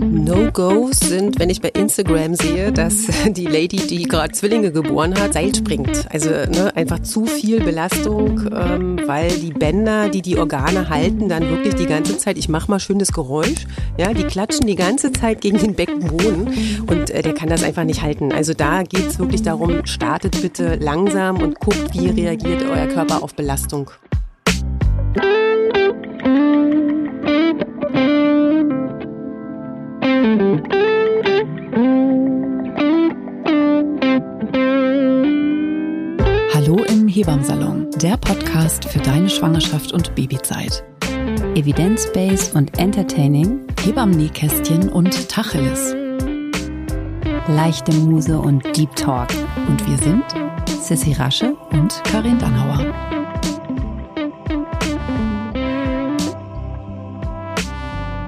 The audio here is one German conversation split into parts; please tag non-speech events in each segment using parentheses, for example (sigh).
No-Gos sind, wenn ich bei Instagram sehe, dass (laughs) die Lady, die gerade Zwillinge geboren hat, Seil springt. Also ne, einfach zu viel Belastung, ähm, weil die Bänder, die die Organe halten, dann wirklich die ganze Zeit, ich mache mal schönes Geräusch, ja, die klatschen die ganze Zeit gegen den Beckenboden und äh, der kann das einfach nicht halten. Also da geht's wirklich darum, startet bitte langsam und guckt, wie reagiert euer Körper auf Belastung. Hebammsalon, der Podcast für deine Schwangerschaft und Babyzeit. Evidence-based und entertaining, Hebammenkästchen und Tacheles. leichte Muse und Deep Talk. Und wir sind Sissy Rasche und Karin Dannhauer.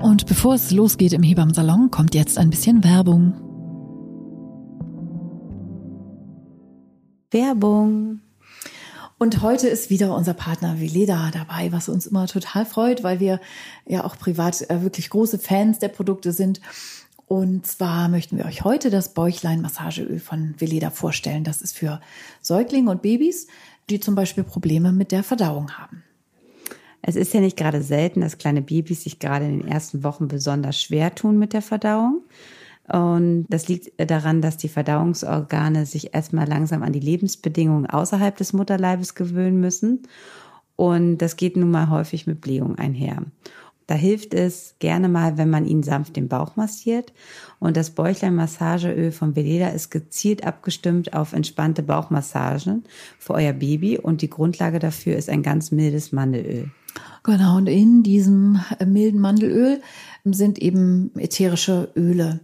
Und bevor es losgeht im Hebammsalon, kommt jetzt ein bisschen Werbung. Werbung. Und heute ist wieder unser Partner Veleda dabei, was uns immer total freut, weil wir ja auch privat äh, wirklich große Fans der Produkte sind. Und zwar möchten wir euch heute das Bäuchlein-Massageöl von Veleda vorstellen. Das ist für Säuglinge und Babys, die zum Beispiel Probleme mit der Verdauung haben. Es ist ja nicht gerade selten, dass kleine Babys sich gerade in den ersten Wochen besonders schwer tun mit der Verdauung. Und das liegt daran, dass die Verdauungsorgane sich erstmal langsam an die Lebensbedingungen außerhalb des Mutterleibes gewöhnen müssen. Und das geht nun mal häufig mit Blähung einher. Da hilft es gerne mal, wenn man ihnen sanft den Bauch massiert. Und das Bäuchlein-Massageöl von Veleda ist gezielt abgestimmt auf entspannte Bauchmassagen für euer Baby. Und die Grundlage dafür ist ein ganz mildes Mandelöl. Genau, und in diesem äh, milden Mandelöl sind eben ätherische Öle.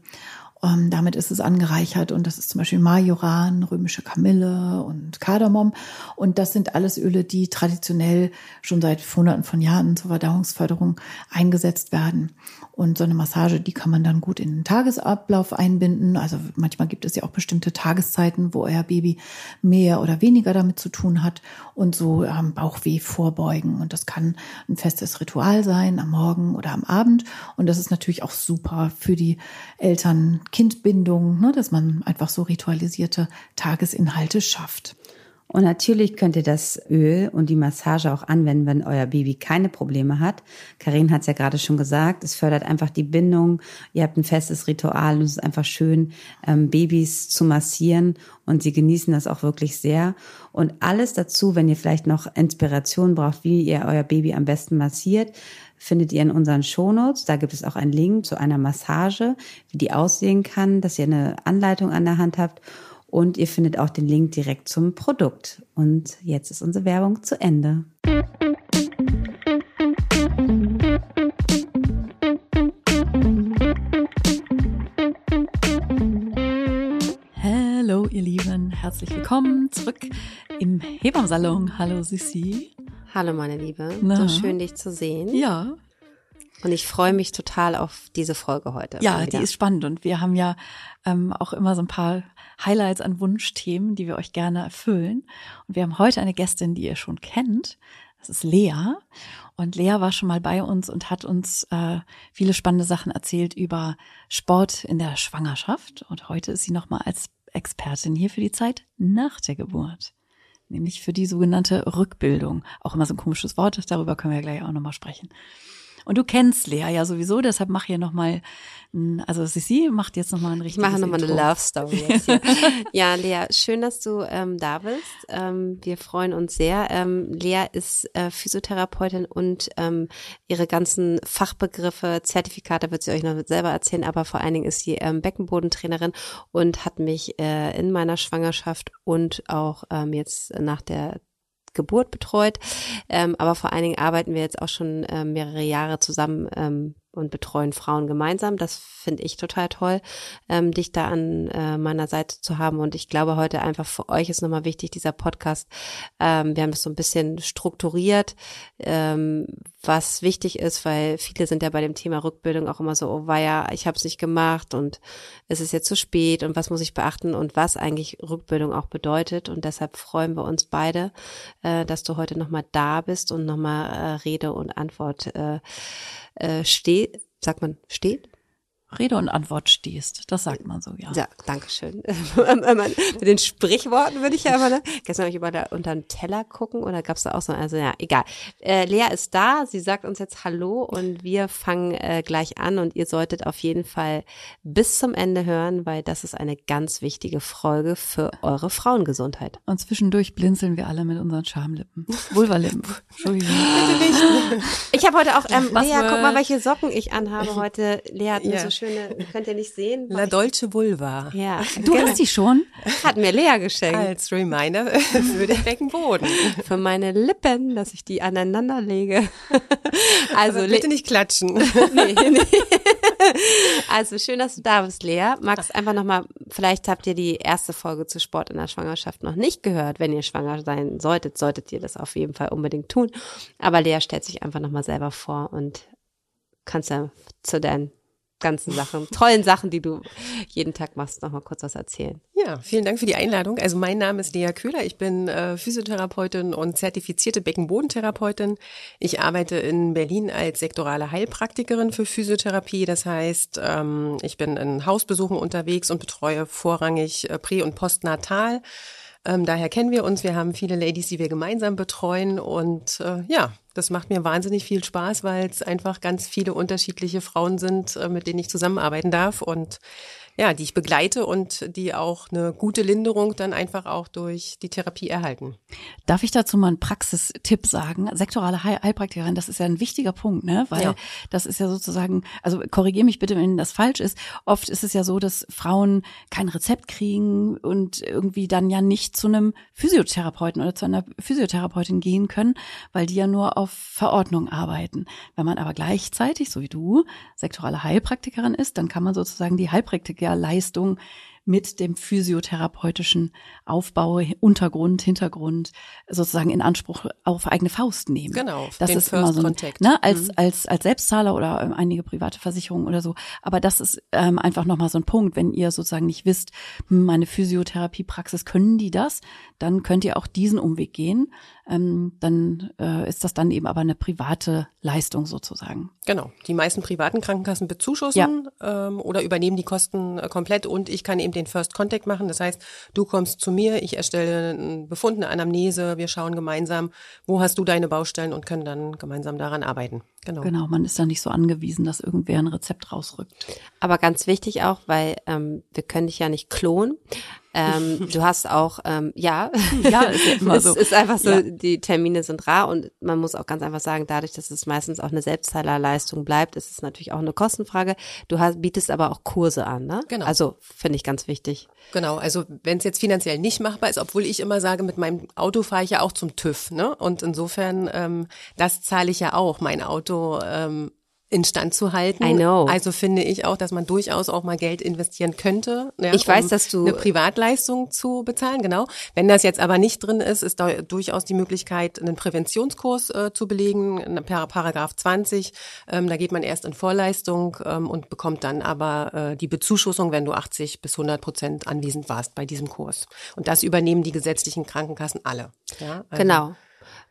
Ähm, damit ist es angereichert und das ist zum Beispiel Majoran, römische Kamille und Kardamom. Und das sind alles Öle, die traditionell schon seit Hunderten von Jahren zur Verdauungsförderung eingesetzt werden. Und so eine Massage, die kann man dann gut in den Tagesablauf einbinden. Also manchmal gibt es ja auch bestimmte Tageszeiten, wo euer Baby mehr oder weniger damit zu tun hat und so ähm, Bauchweh vorbeugen. Und das kann ein festes Ritual sein, am Morgen oder am Abend. Und das ist natürlich auch super für die Eltern, Kindbindung, ne, dass man einfach so ritualisierte Tagesinhalte schafft. Und natürlich könnt ihr das Öl und die Massage auch anwenden, wenn euer Baby keine Probleme hat. Karin hat es ja gerade schon gesagt, es fördert einfach die Bindung. Ihr habt ein festes Ritual und es ist einfach schön, ähm, Babys zu massieren und sie genießen das auch wirklich sehr. Und alles dazu, wenn ihr vielleicht noch Inspiration braucht, wie ihr euer Baby am besten massiert, findet ihr in unseren Shownotes. Da gibt es auch einen Link zu einer Massage, wie die aussehen kann, dass ihr eine Anleitung an der Hand habt. Und ihr findet auch den Link direkt zum Produkt. Und jetzt ist unsere Werbung zu Ende. Herzlich willkommen zurück im Hebammsalon. Hallo, Sissi. Hallo meine Liebe, Na? so schön dich zu sehen. Ja, Und ich freue mich total auf diese Folge heute. ja, die ist spannend und wir haben ja ähm, auch immer so ein paar Highlights an Wunschthemen, die wir euch gerne erfüllen. Und wir haben heute eine Gästin, die ihr schon kennt. Das ist Lea. Und Lea war schon mal bei uns und hat uns äh, viele spannende Sachen erzählt über Sport in der Schwangerschaft. Und heute ist sie nochmal als Expertin hier für die Zeit nach der Geburt. Nämlich für die sogenannte Rückbildung. Auch immer so ein komisches Wort, darüber können wir gleich auch nochmal sprechen. Und du kennst Lea ja sowieso, deshalb mach hier nochmal, also Sissi macht jetzt nochmal ein Ich richtiges mache nochmal eine. Love Story jetzt hier. (laughs) ja, Lea, schön, dass du ähm, da bist. Ähm, wir freuen uns sehr. Ähm, Lea ist äh, Physiotherapeutin und ähm, ihre ganzen Fachbegriffe, Zertifikate wird sie euch noch selber erzählen, aber vor allen Dingen ist sie ähm, Beckenbodentrainerin und hat mich äh, in meiner Schwangerschaft und auch ähm, jetzt nach der Geburt betreut. Ähm, aber vor allen Dingen arbeiten wir jetzt auch schon ähm, mehrere Jahre zusammen ähm, und betreuen Frauen gemeinsam. Das finde ich total toll, ähm, dich da an äh, meiner Seite zu haben. Und ich glaube heute einfach für euch ist nochmal wichtig, dieser Podcast. Ähm, wir haben das so ein bisschen strukturiert, ähm, was wichtig ist, weil viele sind ja bei dem Thema Rückbildung auch immer so, oh weia, ich habe es nicht gemacht und es ist jetzt zu spät und was muss ich beachten und was eigentlich Rückbildung auch bedeutet. Und deshalb freuen wir uns beide, äh, dass du heute nochmal da bist und nochmal äh, Rede und Antwort äh, äh, steht. Sagt man steht? Rede und Antwort stehst. Das sagt man so, ja. Ja, danke schön. (laughs) Mit den Sprichworten würde ich ja immer, ne? gestern habe ich immer da unter den Teller gucken oder gab's da auch so, also ja, egal. Äh, Lea ist da, sie sagt uns jetzt Hallo und wir fangen äh, gleich an und ihr solltet auf jeden Fall bis zum Ende hören, weil das ist eine ganz wichtige Folge für eure Frauengesundheit. Und zwischendurch blinzeln wir alle mit unseren Schamlippen. Vulvalippen. (laughs) Entschuldigung. Bitte nicht. Ich habe heute auch, ähm, Lea, guck mal, welche Socken ich anhabe heute. Lea hat mir ja. so schöne, könnt ihr nicht sehen. La Dolce Vulva. Ja. (laughs) Du genau. hast die schon? Hat mir Lea geschenkt. Als Reminder (laughs) für den Beckenboden. Für meine Lippen, dass ich die aneinander lege. (laughs) Also Aber bitte nicht klatschen. nee, nee. Also schön, dass du da bist, Lea. Magst einfach nochmal, vielleicht habt ihr die erste Folge zu Sport in der Schwangerschaft noch nicht gehört. Wenn ihr schwanger sein solltet, solltet ihr das auf jeden Fall unbedingt tun. Aber Lea stellt sich einfach nochmal selber vor und kannst ja zu deinen ganzen (laughs) Sachen, tollen Sachen, die du jeden Tag machst, noch mal kurz was erzählen. Ja, vielen Dank für die Einladung. Also mein Name ist Lea Köhler, ich bin äh, Physiotherapeutin und zertifizierte Beckenbodentherapeutin. Ich arbeite in Berlin als sektorale Heilpraktikerin für Physiotherapie. Das heißt, ähm, ich bin in Hausbesuchen unterwegs und betreue vorrangig äh, Prä- und Postnatal. Ähm, daher kennen wir uns. Wir haben viele Ladies, die wir gemeinsam betreuen und äh, ja, das macht mir wahnsinnig viel Spaß, weil es einfach ganz viele unterschiedliche Frauen sind, äh, mit denen ich zusammenarbeiten darf und ja, die ich begleite und die auch eine gute Linderung dann einfach auch durch die Therapie erhalten. Darf ich dazu mal einen Praxistipp sagen? Sektorale Heilpraktikerin, das ist ja ein wichtiger Punkt, ne? Weil ja. das ist ja sozusagen, also korrigiere mich bitte, wenn das falsch ist. Oft ist es ja so, dass Frauen kein Rezept kriegen und irgendwie dann ja nicht zu einem Physiotherapeuten oder zu einer Physiotherapeutin gehen können, weil die ja nur auf Verordnung arbeiten. Wenn man aber gleichzeitig, so wie du, sektorale Heilpraktikerin ist, dann kann man sozusagen die Heilpraktiker Leistung mit dem physiotherapeutischen Aufbau, Untergrund, Hintergrund sozusagen in Anspruch auf eigene Faust nehmen. Genau. Das ist immer so ein, ne, als mhm. als als Selbstzahler oder ähm, einige private Versicherungen oder so. Aber das ist ähm, einfach nochmal so ein Punkt, wenn ihr sozusagen nicht wisst, hm, meine Physiotherapiepraxis können die das, dann könnt ihr auch diesen Umweg gehen. Ähm, dann äh, ist das dann eben aber eine private Leistung sozusagen. Genau. Die meisten privaten Krankenkassen bezuschussen ja. ähm, oder übernehmen die Kosten äh, komplett und ich kann eben den First Contact machen. Das heißt, du kommst zu mir, ich erstelle einen Befund, eine Anamnese, wir schauen gemeinsam, wo hast du deine Baustellen und können dann gemeinsam daran arbeiten. Genau. Genau, man ist da nicht so angewiesen, dass irgendwer ein Rezept rausrückt. Aber ganz wichtig auch, weil ähm, wir können dich ja nicht klonen. Ähm, (laughs) du hast auch, ähm, ja, ja, ist ja (laughs) so. es ist einfach so, ja. die Termine sind rar und man muss auch ganz einfach sagen, dadurch, dass es meistens auch eine Selbstzahlerleistung bleibt, ist es natürlich auch eine Kostenfrage. Du hast, bietest aber auch Kurse an, ne? Genau. Also finde ich ganz wichtig. Genau, also wenn es jetzt finanziell nicht machbar ist, obwohl ich immer sage, mit meinem Auto fahre ich ja auch zum TÜV, ne? Und insofern, ähm, das zahle ich ja auch. Mein Auto ähm, instand zu halten. I know. Also finde ich auch, dass man durchaus auch mal Geld investieren könnte. Ja, ich weiß, um dass du eine Privatleistung zu bezahlen, genau. Wenn das jetzt aber nicht drin ist, ist da durchaus die Möglichkeit, einen Präventionskurs äh, zu belegen, per Paragraph 20. Ähm, da geht man erst in Vorleistung ähm, und bekommt dann aber äh, die Bezuschussung, wenn du 80 bis 100 Prozent anwesend warst bei diesem Kurs. Und das übernehmen die gesetzlichen Krankenkassen alle. Ja, also genau.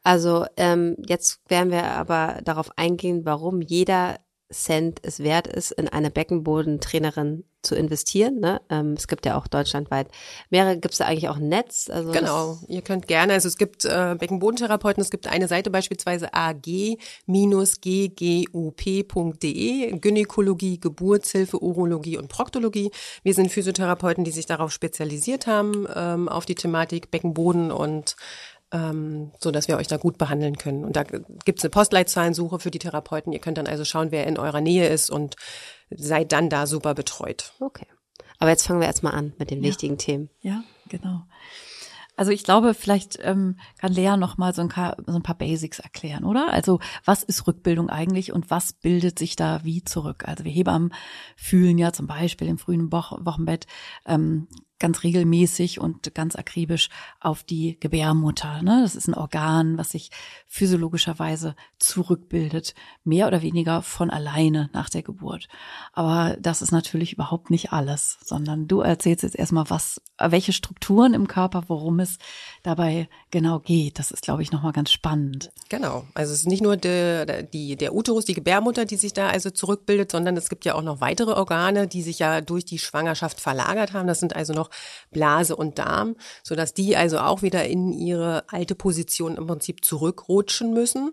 Also ähm, jetzt werden wir aber darauf eingehen, warum jeder Cent es wert ist, in eine Beckenbodentrainerin zu investieren. Ne? Ähm, es gibt ja auch deutschlandweit mehrere. Gibt es da eigentlich auch ein Netz? Also genau, ihr könnt gerne. Also es gibt äh, Beckenbodentherapeuten. Es gibt eine Seite beispielsweise ag-ggup.de, Gynäkologie, Geburtshilfe, Urologie und Proktologie. Wir sind Physiotherapeuten, die sich darauf spezialisiert haben, ähm, auf die Thematik Beckenboden und ähm, so dass wir euch da gut behandeln können. Und da gibt's eine Postleitzahlensuche für die Therapeuten. Ihr könnt dann also schauen, wer in eurer Nähe ist und seid dann da super betreut. Okay. Aber jetzt fangen wir erstmal an mit den ja. wichtigen Themen. Ja, genau. Also ich glaube, vielleicht ähm, kann Lea noch mal so ein, paar, so ein paar Basics erklären, oder? Also was ist Rückbildung eigentlich und was bildet sich da wie zurück? Also wir Hebammen fühlen ja zum Beispiel im frühen Wo Wochenbett ähm, ganz regelmäßig und ganz akribisch auf die Gebärmutter. Ne? Das ist ein Organ, was sich physiologischerweise zurückbildet, mehr oder weniger von alleine nach der Geburt. Aber das ist natürlich überhaupt nicht alles, sondern du erzählst jetzt erstmal, was, welche Strukturen im Körper, worum es dabei genau geht. Das ist, glaube ich, nochmal ganz spannend. Genau. Also es ist nicht nur der, die, der Uterus, die Gebärmutter, die sich da also zurückbildet, sondern es gibt ja auch noch weitere Organe, die sich ja durch die Schwangerschaft verlagert haben. Das sind also noch Blase und Darm, so dass die also auch wieder in ihre alte Position im Prinzip zurückrutschen müssen.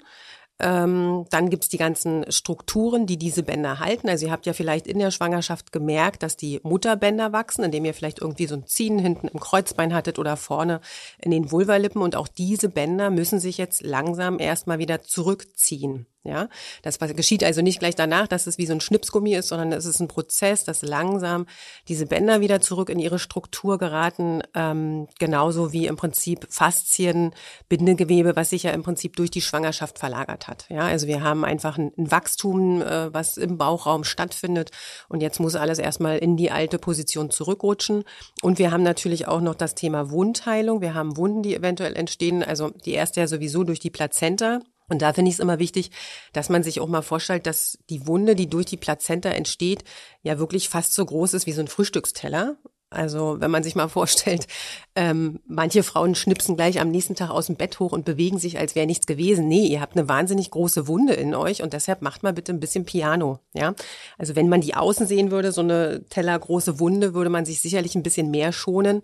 Ähm, dann gibt's die ganzen Strukturen, die diese Bänder halten. Also ihr habt ja vielleicht in der Schwangerschaft gemerkt, dass die Mutterbänder wachsen, indem ihr vielleicht irgendwie so ein Ziehen hinten im Kreuzbein hattet oder vorne in den Vulvalippen. Und auch diese Bänder müssen sich jetzt langsam erstmal wieder zurückziehen. Ja, das geschieht also nicht gleich danach, dass es wie so ein Schnipsgummi ist, sondern es ist ein Prozess, dass langsam diese Bänder wieder zurück in ihre Struktur geraten, ähm, genauso wie im Prinzip Faszien, Bindegewebe, was sich ja im Prinzip durch die Schwangerschaft verlagert hat. Ja, also wir haben einfach ein, ein Wachstum, äh, was im Bauchraum stattfindet und jetzt muss alles erstmal in die alte Position zurückrutschen. Und wir haben natürlich auch noch das Thema Wundheilung. Wir haben Wunden, die eventuell entstehen. Also die erste ja sowieso durch die Plazenta. Und da finde ich es immer wichtig, dass man sich auch mal vorstellt, dass die Wunde, die durch die Plazenta entsteht, ja wirklich fast so groß ist wie so ein Frühstücksteller. Also wenn man sich mal vorstellt, ähm, manche Frauen schnipsen gleich am nächsten Tag aus dem Bett hoch und bewegen sich, als wäre nichts gewesen. Nee, ihr habt eine wahnsinnig große Wunde in euch und deshalb macht mal bitte ein bisschen Piano. Ja, also wenn man die außen sehen würde, so eine tellergroße Wunde, würde man sich sicherlich ein bisschen mehr schonen,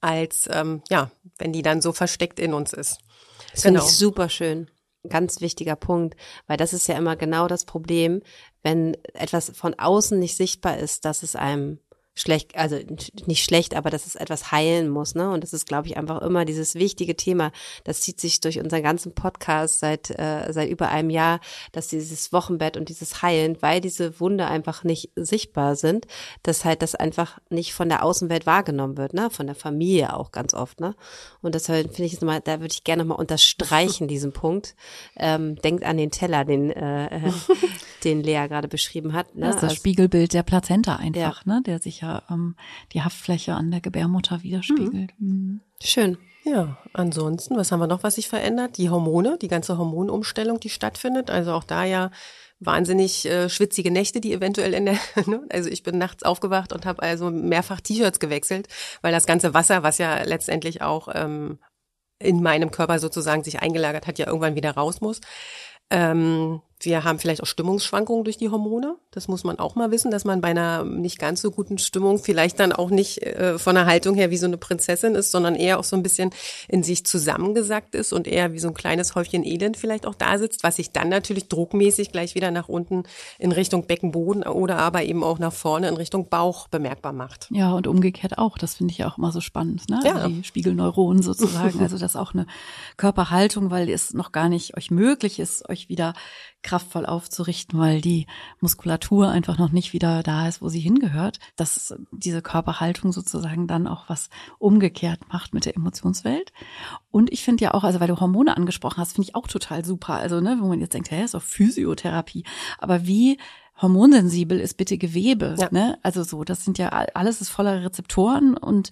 als ähm, ja, wenn die dann so versteckt in uns ist. Das genau. finde ich super schön ganz wichtiger Punkt, weil das ist ja immer genau das Problem, wenn etwas von außen nicht sichtbar ist, dass es einem schlecht, also nicht schlecht, aber dass es etwas heilen muss, ne? Und das ist, glaube ich, einfach immer dieses wichtige Thema. Das zieht sich durch unseren ganzen Podcast seit äh, seit über einem Jahr, dass dieses Wochenbett und dieses Heilen, weil diese Wunde einfach nicht sichtbar sind, dass halt das einfach nicht von der Außenwelt wahrgenommen wird, ne? Von der Familie auch ganz oft, ne? Und deshalb finde ich es nochmal, da würde ich gerne nochmal unterstreichen diesen Punkt. Ähm, denkt an den Teller, den äh, (laughs) den Lea gerade beschrieben hat. Ne? Das ist das also, Spiegelbild der Plazenta einfach, ja. ne? Der sich ja ähm, die Haftfläche an der Gebärmutter widerspiegelt. Mhm. Mhm. Schön. Ja, ansonsten, was haben wir noch, was sich verändert? Die Hormone, die ganze Hormonumstellung, die stattfindet. Also auch da ja wahnsinnig äh, schwitzige Nächte, die eventuell in der, (laughs) ne? also ich bin nachts aufgewacht und habe also mehrfach T-Shirts gewechselt, weil das ganze Wasser, was ja letztendlich auch ähm, in meinem Körper sozusagen sich eingelagert hat, ja irgendwann wieder raus muss. Ähm, wir haben vielleicht auch Stimmungsschwankungen durch die Hormone. Das muss man auch mal wissen, dass man bei einer nicht ganz so guten Stimmung vielleicht dann auch nicht äh, von der Haltung her wie so eine Prinzessin ist, sondern eher auch so ein bisschen in sich zusammengesackt ist und eher wie so ein kleines Häufchen Elend vielleicht auch da sitzt, was sich dann natürlich druckmäßig gleich wieder nach unten in Richtung Beckenboden oder aber eben auch nach vorne in Richtung Bauch bemerkbar macht. Ja, und umgekehrt auch. Das finde ich ja auch immer so spannend, ne? Ja. Also die Spiegelneuronen sozusagen. also das ist auch eine Körperhaltung, weil es noch gar nicht euch möglich ist, euch wieder kraftvoll aufzurichten, weil die Muskulatur einfach noch nicht wieder da ist, wo sie hingehört, dass diese Körperhaltung sozusagen dann auch was umgekehrt macht mit der Emotionswelt. Und ich finde ja auch, also weil du Hormone angesprochen hast, finde ich auch total super. Also, ne, wo man jetzt denkt, hä, ist doch Physiotherapie. Aber wie hormonsensibel ist bitte Gewebe. Ja. Ne? Also so, das sind ja alles ist voller Rezeptoren und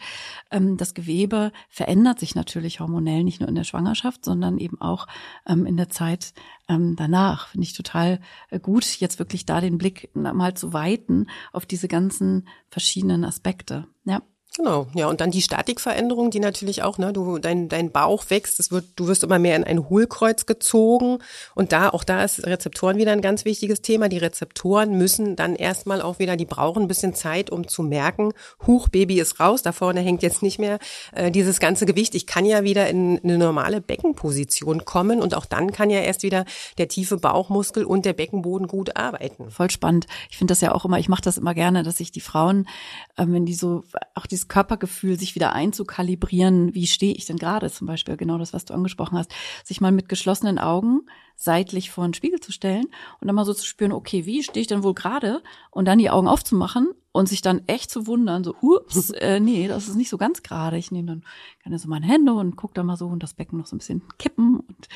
ähm, das Gewebe verändert sich natürlich hormonell nicht nur in der Schwangerschaft, sondern eben auch ähm, in der Zeit ähm, danach. Finde ich total äh, gut, jetzt wirklich da den Blick mal zu weiten auf diese ganzen verschiedenen Aspekte. Ja. Genau, ja, und dann die Statikveränderung, die natürlich auch, ne, du, dein, dein Bauch wächst, es wird, du wirst immer mehr in ein Hohlkreuz gezogen und da, auch da ist Rezeptoren wieder ein ganz wichtiges Thema. Die Rezeptoren müssen dann erstmal auch wieder, die brauchen ein bisschen Zeit, um zu merken, Huch, Baby ist raus, da vorne hängt jetzt nicht mehr äh, dieses ganze Gewicht. Ich kann ja wieder in eine normale Beckenposition kommen und auch dann kann ja erst wieder der tiefe Bauchmuskel und der Beckenboden gut arbeiten. Voll spannend. Ich finde das ja auch immer, ich mache das immer gerne, dass ich die Frauen, äh, wenn die so auch dieses Körpergefühl, sich wieder einzukalibrieren, wie stehe ich denn gerade zum Beispiel, genau das, was du angesprochen hast, sich mal mit geschlossenen Augen seitlich vor den Spiegel zu stellen und dann mal so zu spüren, okay, wie stehe ich denn wohl gerade und dann die Augen aufzumachen und sich dann echt zu wundern, so, ups, (laughs) äh, nee, das ist nicht so ganz gerade. Ich nehme dann gerne so meine Hände und gucke da mal so und das Becken noch so ein bisschen kippen und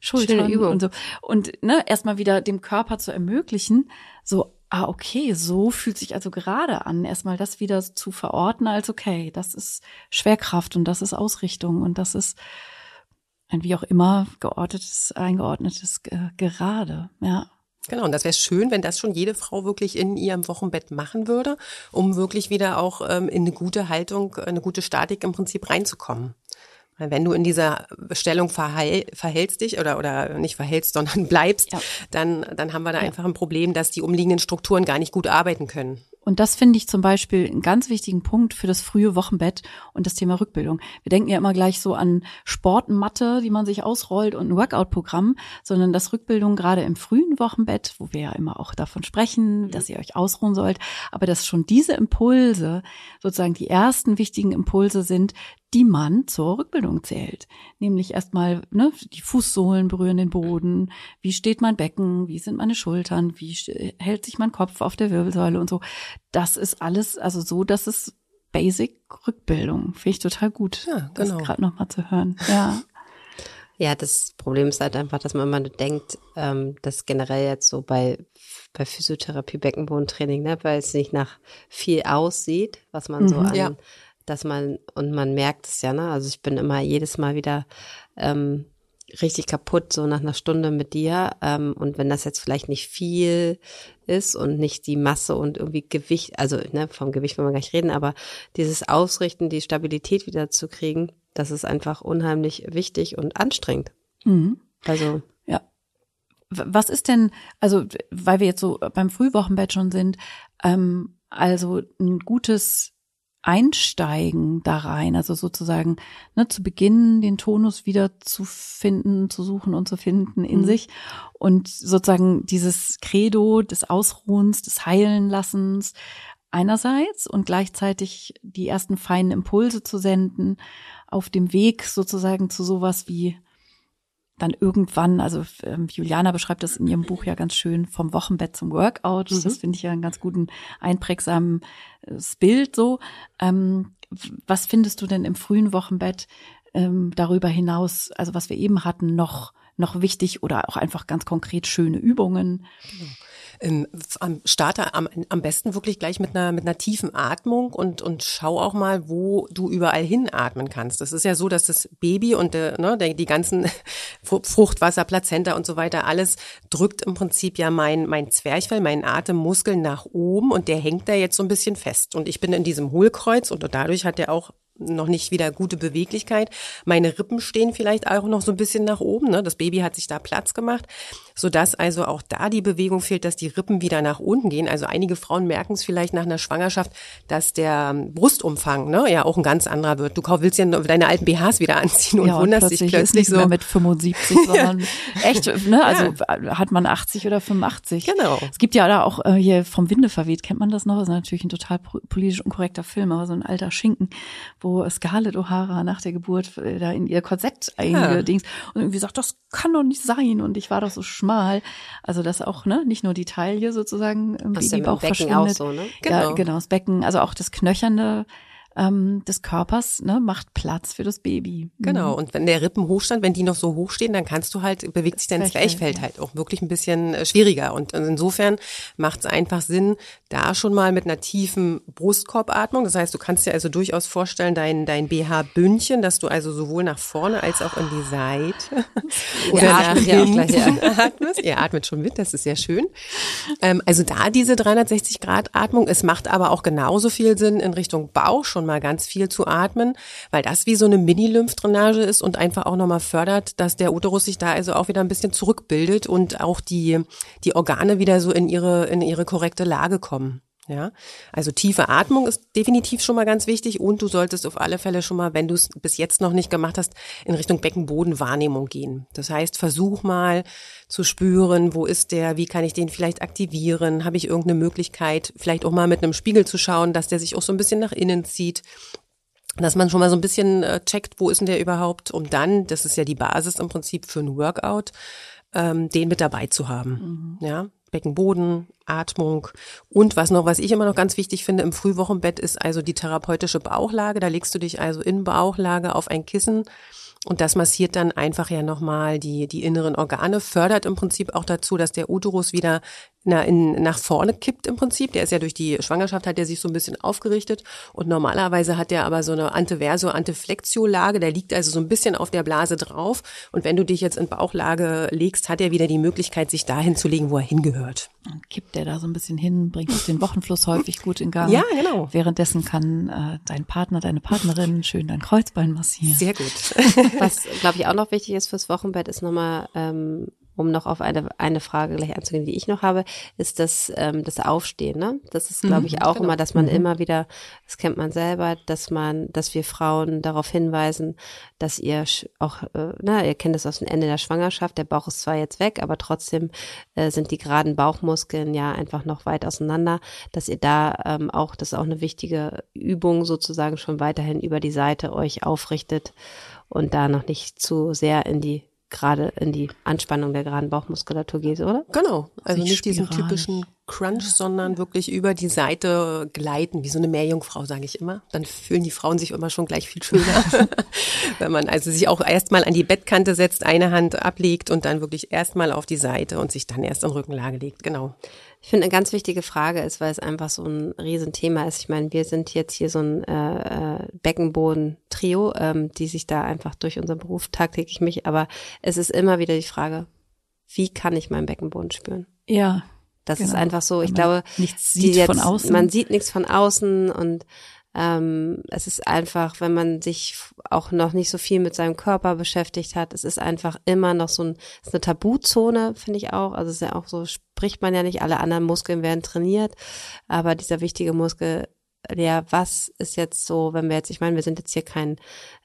Schultern und so. Und ne, erstmal wieder dem Körper zu ermöglichen, so ah, okay, so fühlt sich also gerade an. Erstmal das wieder zu verorten als okay, das ist Schwerkraft und das ist Ausrichtung und das ist ein wie auch immer geordnetes, eingeordnetes äh, Gerade, ja. Genau, und das wäre schön, wenn das schon jede Frau wirklich in ihrem Wochenbett machen würde, um wirklich wieder auch ähm, in eine gute Haltung, eine gute Statik im Prinzip reinzukommen. Wenn du in dieser Stellung verheil, verhältst dich oder, oder nicht verhältst, sondern (laughs) bleibst, ja. dann, dann haben wir da ja. einfach ein Problem, dass die umliegenden Strukturen gar nicht gut arbeiten können. Und das finde ich zum Beispiel einen ganz wichtigen Punkt für das frühe Wochenbett und das Thema Rückbildung. Wir denken ja immer gleich so an Sportmatte, die man sich ausrollt und ein Workout-Programm, sondern das Rückbildung gerade im frühen Wochenbett, wo wir ja immer auch davon sprechen, dass ihr euch ausruhen sollt, aber dass schon diese Impulse sozusagen die ersten wichtigen Impulse sind, die man zur Rückbildung zählt. Nämlich erstmal ne, die Fußsohlen berühren den Boden, wie steht mein Becken, wie sind meine Schultern, wie hält sich mein Kopf auf der Wirbelsäule und so. Das ist alles also so, dass es Basic Rückbildung. Finde ich total gut, ja, genau. das gerade nochmal zu hören. Ja. (laughs) Ja, das Problem ist halt einfach, dass man immer denkt, ähm, dass generell jetzt so bei bei Physiotherapie, Beckenbodentraining, ne, weil es nicht nach viel aussieht, was man mhm, so an ja dass man, und man merkt es ja, ne? Also ich bin immer jedes Mal wieder ähm, richtig kaputt, so nach einer Stunde mit dir. Ähm, und wenn das jetzt vielleicht nicht viel ist und nicht die Masse und irgendwie Gewicht, also ne, vom Gewicht wollen wir gar nicht reden, aber dieses Ausrichten, die Stabilität wieder zu kriegen, das ist einfach unheimlich wichtig und anstrengend. Mhm. Also. Ja. Was ist denn, also, weil wir jetzt so beim Frühwochenbett schon sind, ähm, also ein gutes Einsteigen da rein, also sozusagen ne, zu Beginn den Tonus wieder zu finden, zu suchen und zu finden in mhm. sich und sozusagen dieses Credo des Ausruhens, des Heilenlassens einerseits und gleichzeitig die ersten feinen Impulse zu senden auf dem Weg sozusagen zu sowas wie dann irgendwann, also ähm, Juliana beschreibt das in ihrem Buch ja ganz schön, vom Wochenbett zum Workout. Mhm. Das finde ich ja einen ganz guten, einprägsamen äh, Bild so. Ähm, was findest du denn im frühen Wochenbett ähm, darüber hinaus, also was wir eben hatten, noch, noch wichtig oder auch einfach ganz konkret schöne Übungen? Genau ähm, am starte am, am besten wirklich gleich mit einer mit einer tiefen Atmung und und schau auch mal, wo du überall hinatmen kannst. Das ist ja so, dass das Baby und der, ne, der, die ganzen (laughs) Fruchtwasser, Plazenta und so weiter alles drückt im Prinzip ja mein mein Zwerchfell, meinen Atemmuskel nach oben und der hängt da jetzt so ein bisschen fest und ich bin in diesem Hohlkreuz und dadurch hat er auch noch nicht wieder gute Beweglichkeit. Meine Rippen stehen vielleicht auch noch so ein bisschen nach oben. Ne? Das Baby hat sich da Platz gemacht, sodass also auch da die Bewegung fehlt, dass die Rippen wieder nach unten gehen. Also einige Frauen merken es vielleicht nach einer Schwangerschaft, dass der Brustumfang ne, ja auch ein ganz anderer wird. Du willst ja deine alten BHs wieder anziehen und ja, wunderst dich plötzlich so. mit 75, (laughs) sondern echt, ne, also ja. hat man 80 oder 85. Genau. Es gibt ja da auch äh, hier vom Winde verweht, kennt man das noch? Das ist natürlich ein total politisch unkorrekter Film, aber so ein alter Schinken, wo Scarlett O'Hara nach der Geburt äh, da in ihr Korsett eingedings ja. und irgendwie sagt, das kann doch nicht sein und ich war doch so schmal. Also das auch, ne, nicht nur die Taille sozusagen im Babybauch verschwindet. Auch so, ne? Genau. Ja, genau, das Becken, also auch das knöchernde ähm, des Körpers ne, macht Platz für das Baby. Mhm. Genau. Und wenn der Rippenhochstand, wenn die noch so hoch stehen, dann kannst du halt, bewegt sich dein Zwerchfell halt auch wirklich ein bisschen äh, schwieriger. Und insofern macht es einfach Sinn, da schon mal mit einer tiefen Brustkorbatmung. Das heißt, du kannst dir also durchaus vorstellen, dein, dein BH-Bündchen, dass du also sowohl nach vorne als auch in die Seite (laughs) oder ja, nach hinten ja atmest. Ihr atmet schon mit, das ist sehr schön. Ähm, also da diese 360 Grad Atmung. Es macht aber auch genauso viel Sinn in Richtung Bauch schon schon mal ganz viel zu atmen, weil das wie so eine Mini-Lymphdrainage ist und einfach auch nochmal fördert, dass der Uterus sich da also auch wieder ein bisschen zurückbildet und auch die, die Organe wieder so in ihre, in ihre korrekte Lage kommen. Ja, also tiefe Atmung ist definitiv schon mal ganz wichtig und du solltest auf alle Fälle schon mal, wenn du es bis jetzt noch nicht gemacht hast, in Richtung Beckenbodenwahrnehmung gehen. Das heißt, versuch mal zu spüren, wo ist der, wie kann ich den vielleicht aktivieren, habe ich irgendeine Möglichkeit, vielleicht auch mal mit einem Spiegel zu schauen, dass der sich auch so ein bisschen nach innen zieht dass man schon mal so ein bisschen äh, checkt, wo ist denn der überhaupt, um dann, das ist ja die Basis im Prinzip für ein Workout, ähm, den mit dabei zu haben. Mhm. Ja, Beckenboden, Atmung. Und was noch, was ich immer noch ganz wichtig finde im Frühwochenbett ist also die therapeutische Bauchlage. Da legst du dich also in Bauchlage auf ein Kissen und das massiert dann einfach ja nochmal die, die inneren Organe, fördert im Prinzip auch dazu, dass der Uterus wieder na, in, nach vorne kippt im Prinzip. Der ist ja durch die Schwangerschaft hat er sich so ein bisschen aufgerichtet und normalerweise hat er aber so eine Anteverso, Anteflexio-Lage, der liegt also so ein bisschen auf der Blase drauf und wenn du dich jetzt in Bauchlage legst, hat er wieder die Möglichkeit, sich dahin zu legen, wo er hingehört. Und kippt er da so ein bisschen hin, bringt auch den Wochenfluss häufig gut in Gang. Ja, genau. Währenddessen kann äh, dein Partner, deine Partnerin schön dein Kreuzbein massieren. Sehr gut. (laughs) Was, glaube ich, auch noch wichtig ist fürs Wochenbett, ist nochmal ähm, um noch auf eine, eine Frage gleich einzugehen, die ich noch habe, ist das, ähm, das Aufstehen. Ne? Das ist, glaube ich, auch genau. immer, dass man mhm. immer wieder, das kennt man selber, dass man, dass wir Frauen darauf hinweisen, dass ihr auch, äh, na, ihr kennt das aus dem Ende der Schwangerschaft, der Bauch ist zwar jetzt weg, aber trotzdem äh, sind die geraden Bauchmuskeln ja einfach noch weit auseinander, dass ihr da ähm, auch, das ist auch eine wichtige Übung sozusagen schon weiterhin über die Seite euch aufrichtet und da noch nicht zu sehr in die gerade in die Anspannung der geraden Bauchmuskulatur geht, oder? Genau. Also nicht diesen typischen Crunch, sondern wirklich über die Seite gleiten, wie so eine Meerjungfrau, sage ich immer. Dann fühlen die Frauen sich immer schon gleich viel schöner. (laughs) Wenn man also sich auch erstmal an die Bettkante setzt, eine Hand ablegt und dann wirklich erstmal auf die Seite und sich dann erst in Rückenlage legt. Genau. Ich finde, eine ganz wichtige Frage ist, weil es einfach so ein Riesenthema ist. Ich meine, wir sind jetzt hier so ein äh, äh, Beckenboden-Trio, ähm, die sich da einfach durch unseren Beruf tagtäglich mich, aber es ist immer wieder die Frage, wie kann ich meinen Beckenboden spüren? Ja. Das genau. ist einfach so, ich glaube, nichts sieht jetzt, von außen. man sieht nichts von außen und ähm, es ist einfach, wenn man sich auch noch nicht so viel mit seinem Körper beschäftigt hat, es ist einfach immer noch so ein, ist eine Tabuzone, finde ich auch. Also es ist ja auch so, spricht man ja nicht, alle anderen Muskeln werden trainiert, aber dieser wichtige Muskel, ja, was ist jetzt so, wenn wir jetzt, ich meine, wir sind jetzt hier kein,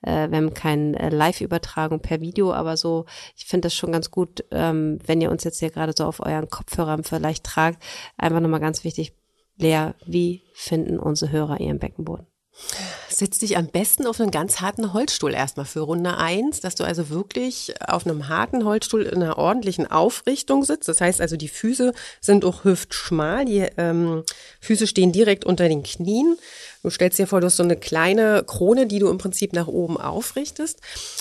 äh, wir haben keine äh, Live-Übertragung per Video, aber so, ich finde das schon ganz gut, ähm, wenn ihr uns jetzt hier gerade so auf euren Kopfhörern vielleicht tragt, einfach nochmal ganz wichtig, Lea, wie finden unsere Hörer ihren Beckenboden? Setz dich am besten auf einen ganz harten Holzstuhl erstmal für Runde eins, dass du also wirklich auf einem harten Holzstuhl in einer ordentlichen Aufrichtung sitzt. Das heißt also, die Füße sind auch hüftschmal, die ähm, Füße stehen direkt unter den Knien. Du stellst dir vor, du hast so eine kleine Krone, die du im Prinzip nach oben aufrichtest.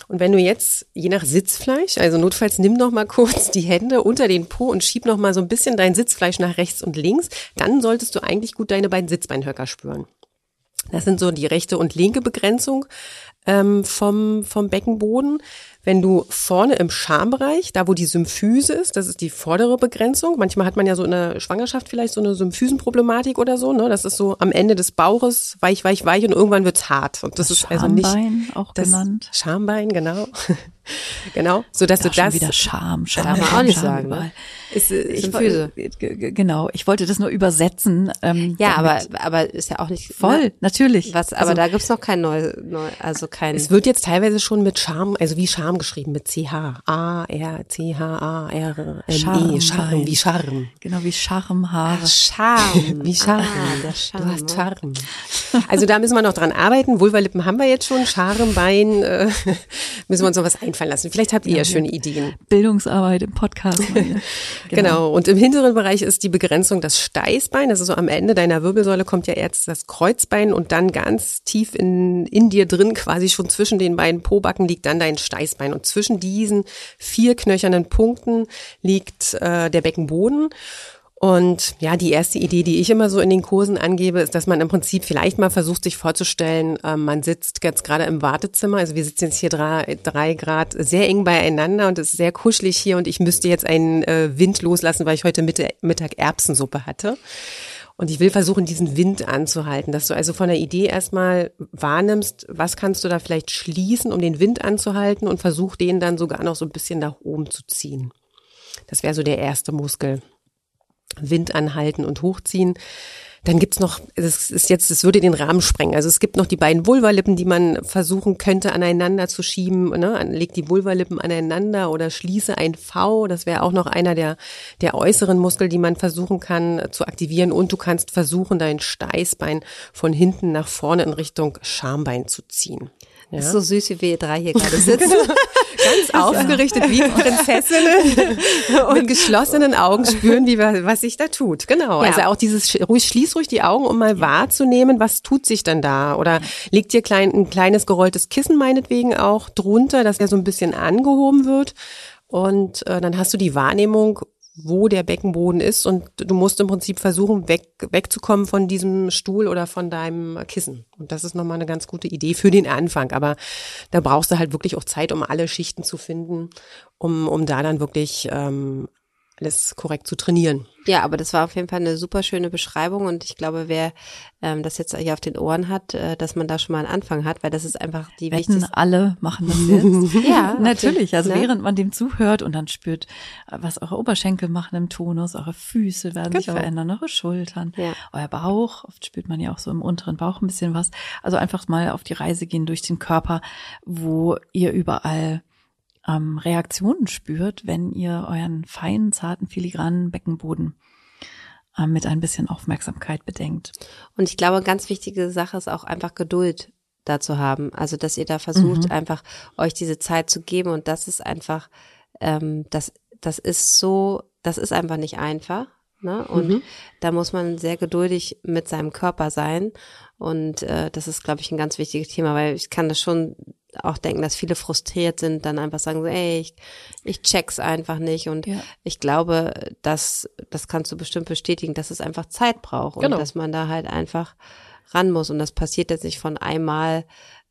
Und wenn du jetzt, je nach Sitzfleisch, also notfalls nimm noch mal kurz die Hände unter den Po und schieb noch mal so ein bisschen dein Sitzfleisch nach rechts und links, dann solltest du eigentlich gut deine beiden Sitzbeinhöcker spüren. Das sind so die rechte und linke Begrenzung ähm, vom, vom Beckenboden. Wenn du vorne im Schambereich, da wo die Symphyse ist, das ist die vordere Begrenzung. Manchmal hat man ja so in der Schwangerschaft vielleicht so eine Symphysenproblematik oder so. Ne? Das ist so am Ende des Bauches weich, weich, weich und irgendwann wird's hart. Und das, das ist also nicht auch das genannt. Schambein, genau. (laughs) genau, so dass da du das wieder Scham, Scham, darf man auch nicht sagen. Ne? Ist, äh, ich, Symphyse. Genau, ich wollte das nur übersetzen. Ähm, ja, aber aber ist ja auch nicht voll, ne? natürlich. Was, aber also, da gibt's noch kein neu, neu, also kein. Es wird jetzt teilweise schon mit Charme, also wie Charme geschrieben, mit CH. A, R, C, H, A, R, M, E. Charme, wie Charme. Genau, wie Charmhaare. Charme. (laughs) wie Charme. Ah, der Charme. Du hast Charme. (laughs) Also da müssen wir noch dran arbeiten. Vulvalippen haben wir jetzt schon. Charmbein, äh, (laughs) müssen wir uns noch was einfallen lassen. Vielleicht habt ihr ja, ja schöne Ideen. Bildungsarbeit im Podcast. genau. genau. Und im hinteren Bereich ist die Begrenzung das Steißbein. Das ist so am Ende deiner Wirbelsäule kommt ja erst das Kreuzbein und dann ganz tief in, in dir drin, quasi schon zwischen den beiden Pobacken liegt dann dein Steißbein. Und zwischen diesen vier knöchernen Punkten liegt äh, der Beckenboden. Und ja, die erste Idee, die ich immer so in den Kursen angebe, ist, dass man im Prinzip vielleicht mal versucht, sich vorzustellen, äh, man sitzt jetzt gerade im Wartezimmer, also wir sitzen jetzt hier drei, drei Grad sehr eng beieinander und es ist sehr kuschelig hier und ich müsste jetzt einen äh, Wind loslassen, weil ich heute Mitte, Mittag Erbsensuppe hatte. Und ich will versuchen, diesen Wind anzuhalten, dass du also von der Idee erstmal wahrnimmst, was kannst du da vielleicht schließen, um den Wind anzuhalten und versuch den dann sogar noch so ein bisschen nach oben zu ziehen. Das wäre so der erste Muskel. Wind anhalten und hochziehen. Dann gibt's noch, es ist jetzt, es würde den Rahmen sprengen. Also es gibt noch die beiden Vulvalippen, die man versuchen könnte, aneinander zu schieben. Ne? Leg die Vulvalippen aneinander oder schließe ein V. Das wäre auch noch einer der, der äußeren Muskel, die man versuchen kann zu aktivieren. Und du kannst versuchen, dein Steißbein von hinten nach vorne in Richtung Schambein zu ziehen. Ja. Ist so süß, wie wir drei hier gerade sitzen. (laughs) Ganz aufgerichtet wie Prinzessinnen (laughs) und geschlossenen Augen spüren, wie was sich da tut. Genau. Ja. Also auch dieses ruhig schließ ruhig die Augen, um mal wahrzunehmen, was tut sich denn da? Oder liegt dir klein, ein kleines gerolltes Kissen meinetwegen auch drunter, dass er so ein bisschen angehoben wird? Und äh, dann hast du die Wahrnehmung, wo der Beckenboden ist und du musst im Prinzip versuchen, weg, wegzukommen von diesem Stuhl oder von deinem Kissen. Und das ist nochmal eine ganz gute Idee für den Anfang. Aber da brauchst du halt wirklich auch Zeit, um alle Schichten zu finden, um, um da dann wirklich ähm, alles korrekt zu trainieren. Ja, aber das war auf jeden Fall eine super schöne Beschreibung und ich glaube, wer ähm, das jetzt hier auf den Ohren hat, äh, dass man da schon mal einen Anfang hat, weil das ist einfach die Wetten, wichtigste. alle machen das (laughs) jetzt. ja, (laughs) natürlich. Also ne? während man dem zuhört und dann spürt, was eure Oberschenkel machen im Tonus, eure Füße werden genau. sich verändern, eure Schultern, ja. euer Bauch. Oft spürt man ja auch so im unteren Bauch ein bisschen was. Also einfach mal auf die Reise gehen durch den Körper, wo ihr überall ähm, Reaktionen spürt, wenn ihr euren feinen, zarten, filigranen Beckenboden ähm, mit ein bisschen Aufmerksamkeit bedenkt. Und ich glaube, ganz wichtige Sache ist auch einfach Geduld da zu haben. Also, dass ihr da versucht, mhm. einfach euch diese Zeit zu geben. Und das ist einfach, ähm, das, das ist so, das ist einfach nicht einfach. Ne? Und mhm. da muss man sehr geduldig mit seinem Körper sein. Und äh, das ist, glaube ich, ein ganz wichtiges Thema, weil ich kann das schon auch denken, dass viele frustriert sind, dann einfach sagen so, ey, ich, ich check's einfach nicht. Und ja. ich glaube, dass, das kannst du bestimmt bestätigen, dass es einfach Zeit braucht genau. und dass man da halt einfach ran muss. Und das passiert jetzt nicht von einmal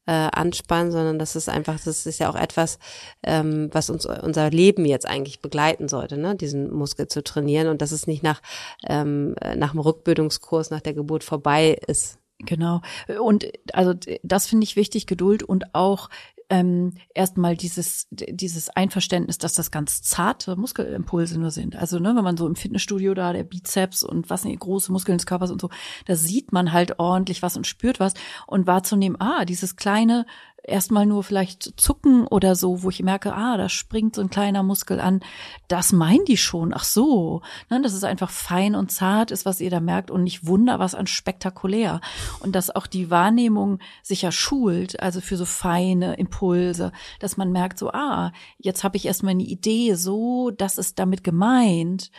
äh, anspannen, sondern das ist einfach, das ist ja auch etwas, ähm, was uns unser Leben jetzt eigentlich begleiten sollte, ne? diesen Muskel zu trainieren und dass es nicht nach, ähm, nach dem Rückbildungskurs, nach der Geburt vorbei ist. Genau. Und also das finde ich wichtig, Geduld und auch ähm, erstmal dieses, dieses Einverständnis, dass das ganz zarte Muskelimpulse nur sind. Also, ne, wenn man so im Fitnessstudio da, der Bizeps und was nicht, große Muskeln des Körpers und so, da sieht man halt ordentlich was und spürt was und wahrzunehmen, ah, dieses kleine erstmal nur vielleicht zucken oder so, wo ich merke, ah, da springt so ein kleiner Muskel an. Das meinen die schon. Ach so. Ne, dass es einfach fein und zart ist, was ihr da merkt und nicht wunder was an spektakulär. Und dass auch die Wahrnehmung sich ja schult, also für so feine Impulse, dass man merkt so, ah, jetzt habe ich erstmal eine Idee, so, das ist damit gemeint.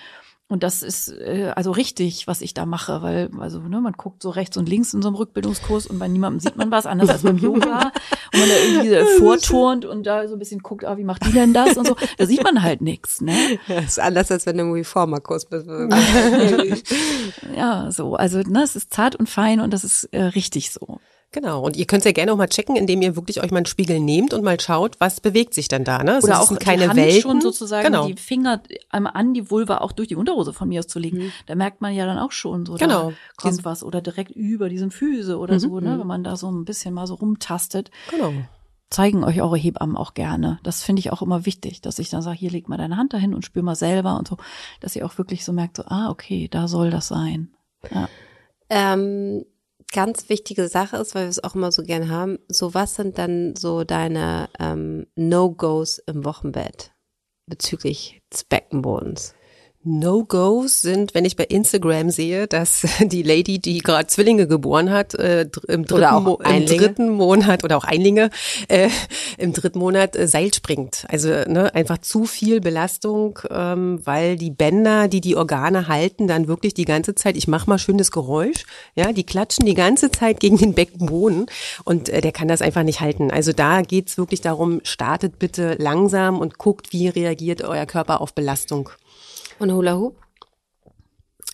Und das ist äh, also richtig, was ich da mache, weil also ne, man guckt so rechts und links in so einem Rückbildungskurs und bei niemandem sieht man was, anders als beim Yoga. Und man da irgendwie so vorturnt und da so ein bisschen guckt, ah, wie macht die denn das und so. Da sieht man halt nichts, ne? Ja, ist anders, als wenn du im Reformerkurs bist. ja, so. Also ne, es ist zart und fein und das ist äh, richtig so. Genau. Und ihr könnt es ja gerne auch mal checken, indem ihr wirklich euch mal einen Spiegel nehmt und mal schaut, was bewegt sich denn da. Ne? Oder auch keine die Hand Welten. schon sozusagen genau. die Finger einmal an die Vulva auch durch die Unterhose von mir aus zu legen. Mhm. Da merkt man ja dann auch schon so, genau. da kommt Dies was oder direkt über diesen Füße oder mhm. so, ne? Mhm. wenn man da so ein bisschen mal so rumtastet. Genau zeigen euch eure Hebammen auch gerne. Das finde ich auch immer wichtig, dass ich dann sage, hier leg mal deine Hand dahin und spür mal selber und so, dass ihr auch wirklich so merkt, so, ah, okay, da soll das sein. Ja. Ähm, ganz wichtige Sache ist, weil wir es auch immer so gern haben, so was sind dann so deine ähm, No-Gos im Wochenbett bezüglich des Beckenbodens? No-Gos sind, wenn ich bei Instagram sehe, dass (laughs) die Lady, die gerade Zwillinge geboren hat, äh, im, dritten im dritten Monat oder auch Einlinge äh, im dritten Monat äh, Seil springt. Also ne, einfach zu viel Belastung, ähm, weil die Bänder, die die Organe halten, dann wirklich die ganze Zeit, ich mache mal schönes Geräusch, ja, die klatschen die ganze Zeit gegen den Beckenboden und äh, der kann das einfach nicht halten. Also da geht's wirklich darum, startet bitte langsam und guckt, wie reagiert euer Körper auf Belastung. Und Hula Hoop?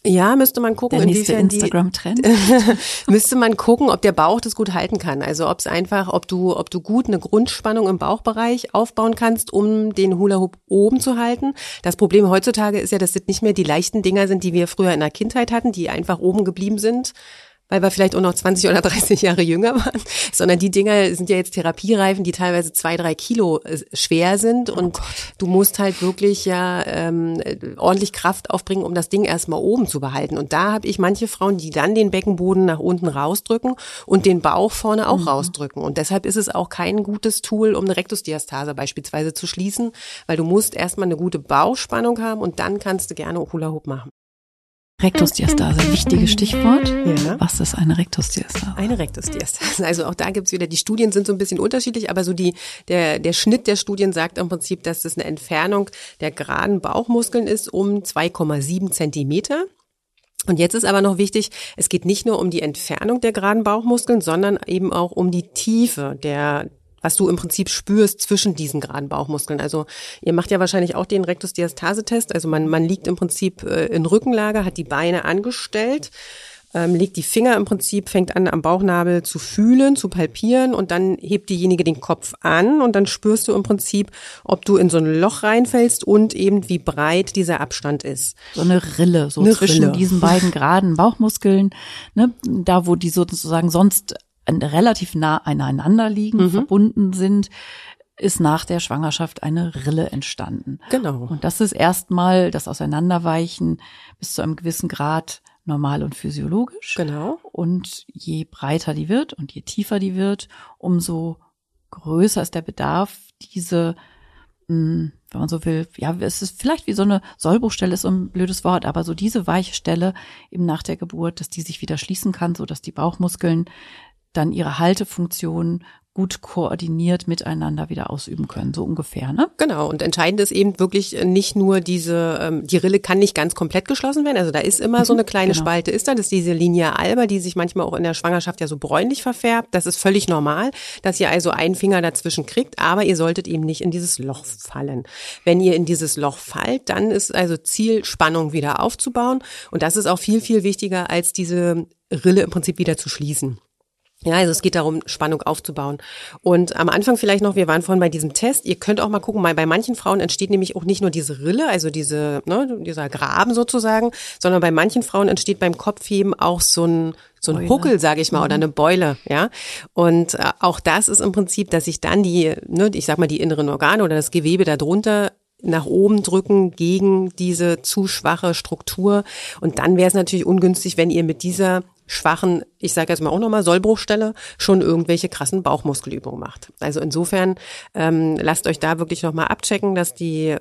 Ja, müsste man gucken, der nächste Instagram-Trend. (laughs) müsste man gucken, ob der Bauch das gut halten kann. Also ob es einfach, ob du, ob du gut eine Grundspannung im Bauchbereich aufbauen kannst, um den Hula Hoop oben zu halten. Das Problem heutzutage ist ja, dass das nicht mehr die leichten Dinger sind, die wir früher in der Kindheit hatten, die einfach oben geblieben sind weil wir vielleicht auch noch 20 oder 30 Jahre jünger waren, (laughs) sondern die Dinger sind ja jetzt Therapiereifen, die teilweise zwei, drei Kilo äh, schwer sind oh und Gott. du musst halt wirklich ja ähm, ordentlich Kraft aufbringen, um das Ding erstmal oben zu behalten. Und da habe ich manche Frauen, die dann den Beckenboden nach unten rausdrücken und den Bauch vorne auch mhm. rausdrücken. Und deshalb ist es auch kein gutes Tool, um eine Rektusdiastase beispielsweise zu schließen, weil du musst erstmal eine gute Bauchspannung haben und dann kannst du gerne Hula Hoop machen. Rektusdiastase, wichtiges Stichwort. Ja. Was ist eine Rektusdiastase? Eine Rektusdiastase. Also auch da gibt's wieder, die Studien sind so ein bisschen unterschiedlich, aber so die, der, der Schnitt der Studien sagt im Prinzip, dass das eine Entfernung der geraden Bauchmuskeln ist um 2,7 Zentimeter. Und jetzt ist aber noch wichtig, es geht nicht nur um die Entfernung der geraden Bauchmuskeln, sondern eben auch um die Tiefe der was du im Prinzip spürst zwischen diesen geraden Bauchmuskeln. Also ihr macht ja wahrscheinlich auch den Rektusdiastase-Test. Also man, man liegt im Prinzip äh, in Rückenlage, hat die Beine angestellt, ähm, legt die Finger im Prinzip, fängt an am Bauchnabel zu fühlen, zu palpieren und dann hebt diejenige den Kopf an und dann spürst du im Prinzip, ob du in so ein Loch reinfällst und eben wie breit dieser Abstand ist. So eine Rille, so Eine zwischen Rille. diesen beiden geraden Bauchmuskeln, ne, da wo die sozusagen sonst relativ nah aneinander liegen, verbunden sind, ist nach der Schwangerschaft eine Rille entstanden. Genau. Und das ist erstmal das Auseinanderweichen bis zu einem gewissen Grad normal und physiologisch. Genau. Und je breiter die wird und je tiefer die wird, umso größer ist der Bedarf, diese, mh, wenn man so will, ja, es ist vielleicht wie so eine Sollbruchstelle, ist so ein blödes Wort, aber so diese weiche Stelle eben nach der Geburt, dass die sich wieder schließen kann, so dass die Bauchmuskeln dann ihre Haltefunktion gut koordiniert miteinander wieder ausüben können, so ungefähr, ne? Genau, und entscheidend ist eben wirklich nicht nur diese, ähm, die Rille kann nicht ganz komplett geschlossen werden, also da ist immer so eine kleine genau. Spalte, ist da, das ist diese Linie alba, die sich manchmal auch in der Schwangerschaft ja so bräunlich verfärbt, das ist völlig normal, dass ihr also einen Finger dazwischen kriegt, aber ihr solltet eben nicht in dieses Loch fallen. Wenn ihr in dieses Loch fallt, dann ist also Ziel, Spannung wieder aufzubauen und das ist auch viel, viel wichtiger, als diese Rille im Prinzip wieder zu schließen. Ja, also es geht darum, Spannung aufzubauen. Und am Anfang vielleicht noch, wir waren vorhin bei diesem Test, ihr könnt auch mal gucken, mal bei manchen Frauen entsteht nämlich auch nicht nur diese Rille, also diese, ne, dieser Graben sozusagen, sondern bei manchen Frauen entsteht beim Kopfheben auch so ein, so ein Beule. Huckel, sage ich mal, oder eine Beule, ja. Und äh, auch das ist im Prinzip, dass sich dann die, ne, ich sag mal, die inneren Organe oder das Gewebe darunter nach oben drücken gegen diese zu schwache Struktur. Und dann wäre es natürlich ungünstig, wenn ihr mit dieser schwachen, ich sage jetzt mal auch nochmal, Sollbruchstelle schon irgendwelche krassen Bauchmuskelübungen macht. Also insofern ähm, lasst euch da wirklich nochmal abchecken, dass die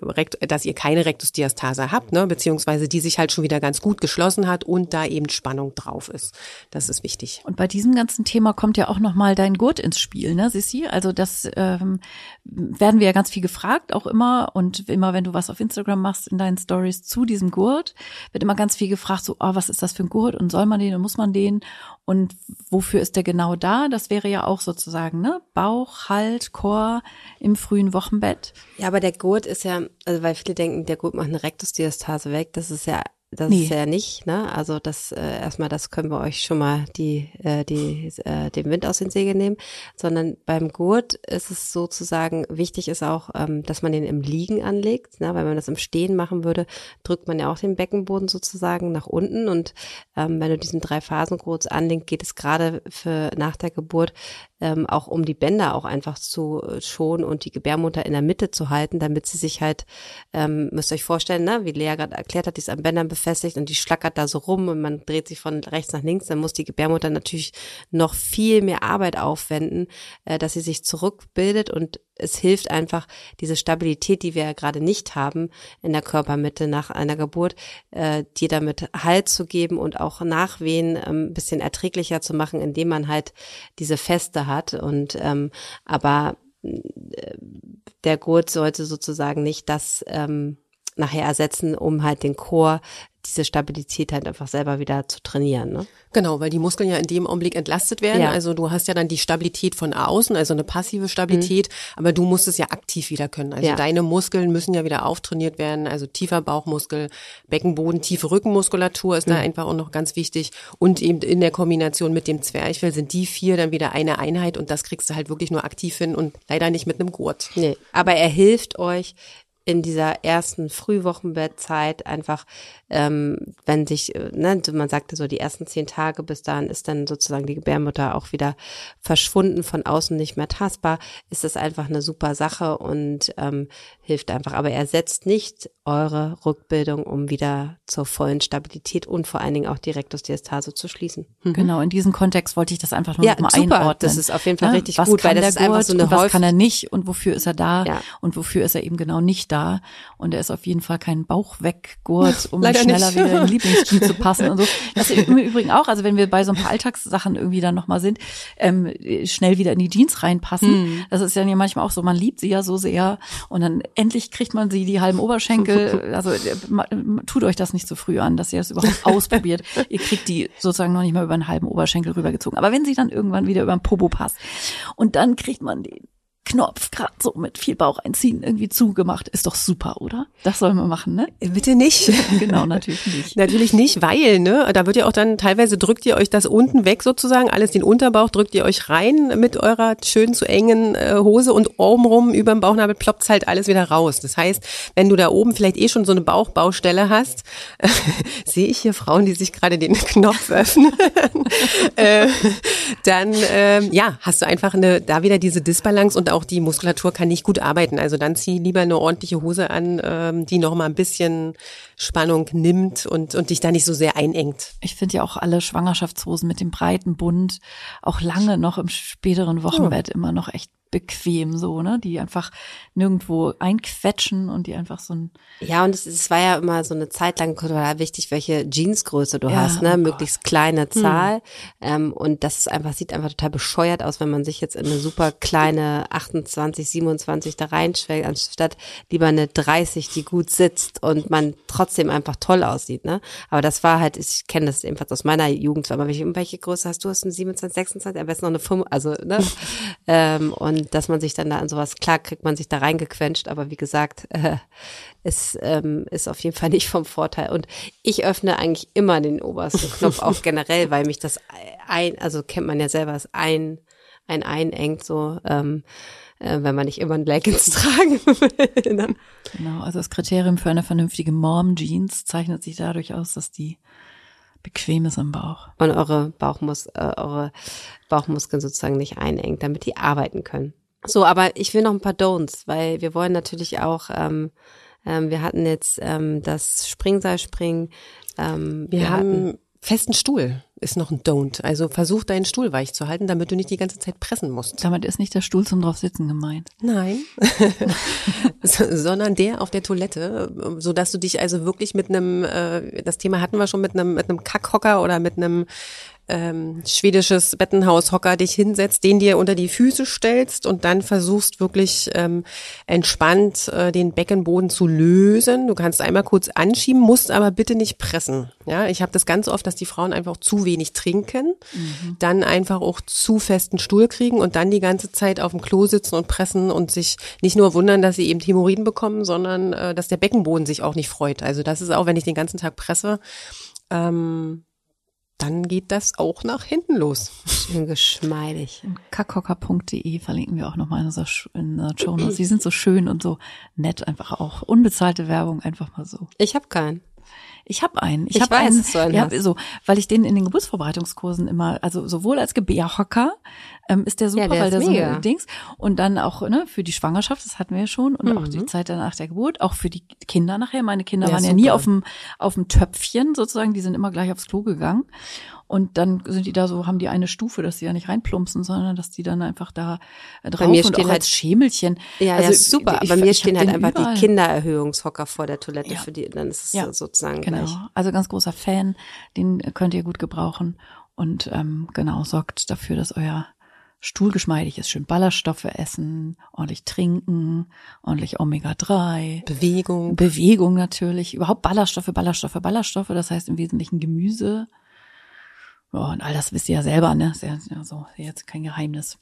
dass ihr keine Rektusdiastase habt, ne, beziehungsweise die sich halt schon wieder ganz gut geschlossen hat und da eben Spannung drauf ist. Das ist wichtig. Und bei diesem ganzen Thema kommt ja auch noch mal dein Gurt ins Spiel, ne, Sissi? Also das ähm, werden wir ja ganz viel gefragt, auch immer. Und immer, wenn du was auf Instagram machst in deinen Stories zu diesem Gurt, wird immer ganz viel gefragt, so, oh, was ist das für ein Gurt und soll man den und muss man den? Und wofür ist der genau da? Das wäre ja auch sozusagen, ne? Bauch, Halt, Chor im frühen Wochenbett. Ja, aber der Gurt ist ja, also weil viele denken, der Gurt macht eine Rektusdiastase weg. Das ist ja, das Nee. ist ja nicht, ne? Also das äh, erstmal, das können wir euch schon mal die, äh, die, äh, den Wind aus den Segeln nehmen. Sondern beim Gurt ist es sozusagen wichtig ist auch, ähm, dass man den im Liegen anlegt. Ne? Weil wenn man das im Stehen machen würde, drückt man ja auch den Beckenboden sozusagen nach unten. Und ähm, wenn du diesen drei Phasen Gurt anlegst, geht es gerade für nach der Geburt ähm, auch um die Bänder auch einfach zu äh, schonen und die Gebärmutter in der Mitte zu halten, damit sie sich halt, ähm, müsst ihr euch vorstellen, ne, wie Lea gerade erklärt hat, die ist am Bändern befestigt und die schlackert da so rum und man dreht sich von rechts nach links, dann muss die Gebärmutter natürlich noch viel mehr Arbeit aufwenden, äh, dass sie sich zurückbildet und es hilft einfach, diese Stabilität, die wir ja gerade nicht haben in der Körpermitte nach einer Geburt, äh, dir damit Halt zu geben und auch Nachwehen ähm, ein bisschen erträglicher zu machen, indem man halt diese Feste hat. Und ähm, aber äh, der Gurt sollte sozusagen nicht das ähm, nachher ersetzen, um halt den Chor, diese Stabilität halt einfach selber wieder zu trainieren. Ne? Genau, weil die Muskeln ja in dem Augenblick entlastet werden. Ja. Also du hast ja dann die Stabilität von außen, also eine passive Stabilität, aber du musst es ja aktiv wieder können. Also Ja. deine Muskeln müssen ja wieder auftrainiert werden, also tiefer Bauchmuskel, Beckenboden, tiefe Rückenmuskulatur ist da einfach auch noch ganz wichtig und eben in der Kombination mit dem Zwerchfell sind die vier dann wieder eine Einheit und das kriegst du halt wirklich nur aktiv hin und leider nicht mit einem Gurt. Nee, aber er hilft euch in dieser ersten Frühwochenbettzeit einfach, ähm, wenn sich, äh, ne, man sagte so, die ersten zehn Tage bis dahin ist dann sozusagen die Gebärmutter auch wieder verschwunden, von außen nicht mehr tastbar, ist das einfach eine super Sache und ähm, hilft einfach. Aber er setzt nicht eure Rückbildung, um wieder zur vollen Stabilität und vor allen Dingen auch die Rektusdiastase zu schließen. Genau, in diesem Kontext wollte ich das einfach nur Ja, noch mal super. einordnen. Das ist auf jeden Fall Ne? richtig was gut, kann weil das der ist einfach so eine und was häufig- kann er nicht und wofür ist er da Ja. und wofür ist er eben genau nicht nicht da und er ist auf jeden Fall kein Bauchweggurt, (laughs) um Leider schneller nicht. wieder in die Lieblingsjeans zu (laughs) passen und so. Das ist im Übrigen auch, also wenn wir bei so ein paar Alltagssachen irgendwie dann nochmal sind, ähm, schnell wieder in die Jeans reinpassen. Das ist ja manchmal auch so, man liebt sie ja so sehr und dann endlich kriegt man sie die halben Oberschenkel. (laughs) Also äh, tut euch das nicht zu früh an, dass ihr das überhaupt ausprobiert. Ihr kriegt die sozusagen noch nicht mal über einen halben Oberschenkel rübergezogen. Aber wenn sie dann irgendwann wieder über den Popo passt und dann kriegt man den Knopf gerade so mit viel Bauch einziehen irgendwie zugemacht, ist doch super, oder? Das sollen wir machen, ne? Bitte nicht. (laughs) Genau, natürlich (laughs) nicht. Natürlich nicht, weil, ne, da wird ja auch dann teilweise drückt ihr euch das unten weg sozusagen, alles den Unterbauch drückt ihr euch rein mit eurer schön zu engen äh, Hose und obenrum über dem Bauchnabel ploppt's halt alles wieder raus. Das heißt, wenn du da oben vielleicht eh schon so eine Bauchbaustelle hast, (laughs) sehe ich hier Frauen, die sich gerade den Knopf öffnen, äh, dann ähm, ja, hast du einfach eine da wieder diese Disbalance und auch die Muskulatur kann nicht gut arbeiten. Also dann zieh lieber eine ordentliche Hose an, ähm, die noch mal ein bisschen Spannung nimmt und und dich da nicht so sehr einengt. Ich finde ja auch alle Schwangerschaftshosen mit dem breiten Bund auch lange noch im späteren Wochenbett immer noch echt bequem so, ne? Die einfach nirgendwo einquetschen und die einfach so ein Ja, und es, es war ja immer so eine Zeit lang total wichtig, welche Jeansgröße du Ja, hast, ne? oh Möglichst kleine Zahl. Ähm, und das ist einfach, sieht einfach total bescheuert aus, wenn man sich jetzt in eine super kleine 28, 27 da reinschwelgt, anstatt lieber eine 30, die gut sitzt und man trotzdem einfach toll aussieht, ne? Aber das war halt, ich kenne das ebenfalls aus meiner Jugend, aber welche, welche Größe hast du? Hast du eine 27, 26, am besten noch eine 5, also, ne? (laughs) ähm, und dass man sich dann da an sowas, klar kriegt man sich da reingequetscht, aber wie gesagt, (laughs) äh, es ähm, ist auf jeden Fall nicht vom Vorteil. Und ich öffne eigentlich immer den obersten (laughs) Knopf auch generell, weil mich das ein, also kennt man ja selber, es ein, ein einengt so, ähm, äh, wenn man nicht immer ein Leggings (laughs) tragen will. ne? Genau, also das Kriterium für eine vernünftige Mom-Jeans zeichnet sich dadurch aus, dass die bequem ist im Bauch. Und eure Bauchmus äh, eure Bauchmuskeln sozusagen nicht einengt, damit die arbeiten können. So, aber ich will noch ein paar Don'ts, weil wir wollen natürlich auch, ähm, ähm, wir hatten jetzt ähm, das Springseilspringen. Ähm, Wir, hatten, haben festen Stuhl ist noch ein Don't. Also versuch deinen Stuhl weich zu halten, damit du nicht die ganze Zeit pressen musst. Damit ist nicht der Stuhl zum drauf sitzen gemeint. Nein, (laughs) So- sondern der auf der Toilette, so dass du dich also wirklich mit einem, äh, das Thema hatten wir schon mit einem mit einem Kackhocker oder mit einem ähm, schwedisches Bettenhaushocker dich hinsetzt, den dir unter die Füße stellst und dann versuchst wirklich ähm, entspannt äh, den Beckenboden zu lösen. Du kannst einmal kurz anschieben, musst aber bitte nicht pressen. Ja, ich habe das ganz oft, dass die Frauen einfach zu wenig trinken, dann einfach auch zu festen Stuhl kriegen und dann die ganze Zeit auf dem Klo sitzen und pressen und sich nicht nur wundern, dass sie eben Hämorrhoiden bekommen, sondern äh, dass der Beckenboden sich auch nicht freut. Also das ist auch, wenn ich den ganzen Tag presse, ähm, dann geht das auch nach hinten los. schön geschmeidig. Kackhocker.de verlinken wir auch nochmal in in unserer Show Notes. Die sind so schön und so nett einfach auch. Unbezahlte Werbung einfach mal so. Ich habe keinen. Ich habe einen. Ich, Ich habe einen, du einen ja, so, weil ich den in den Geburtsvorbereitungskursen immer, also sowohl als Gebärhocker ähm, ist der super, Ja, der weil ist der so mega. eine Dings und dann auch ne für die Schwangerschaft, das hatten wir ja schon und auch Mhm. die Zeit danach der Geburt, auch für die Kinder nachher. Meine Kinder Ja, waren ja super. nie auf dem auf dem Töpfchen sozusagen, die sind immer gleich aufs Klo gegangen und dann sind die da so, haben die eine Stufe, dass sie ja nicht reinplumpsen, sondern dass die dann einfach da äh, drauf mir und auch halt- als Schemelchen. Ja, also ja, super. ich- Bei mir ich stehen halt einfach überall. die Kindererhöhungshocker vor der Toilette Ja. für die, dann ist es Ja, sozusagen Genau. gleich. Also ganz großer Fan, den könnt ihr gut gebrauchen und ähm, genau sorgt dafür, dass euer Stuhl geschmeidig ist. Schön Ballaststoffe essen, ordentlich trinken, ordentlich Omega-3. Bewegung. Bewegung natürlich, überhaupt Ballaststoffe, Ballaststoffe, Ballaststoffe, das heißt im Wesentlichen Gemüse. Ja, und all das wisst ihr ja selber, ne? Ist ja, ja so, jetzt kein Geheimnis.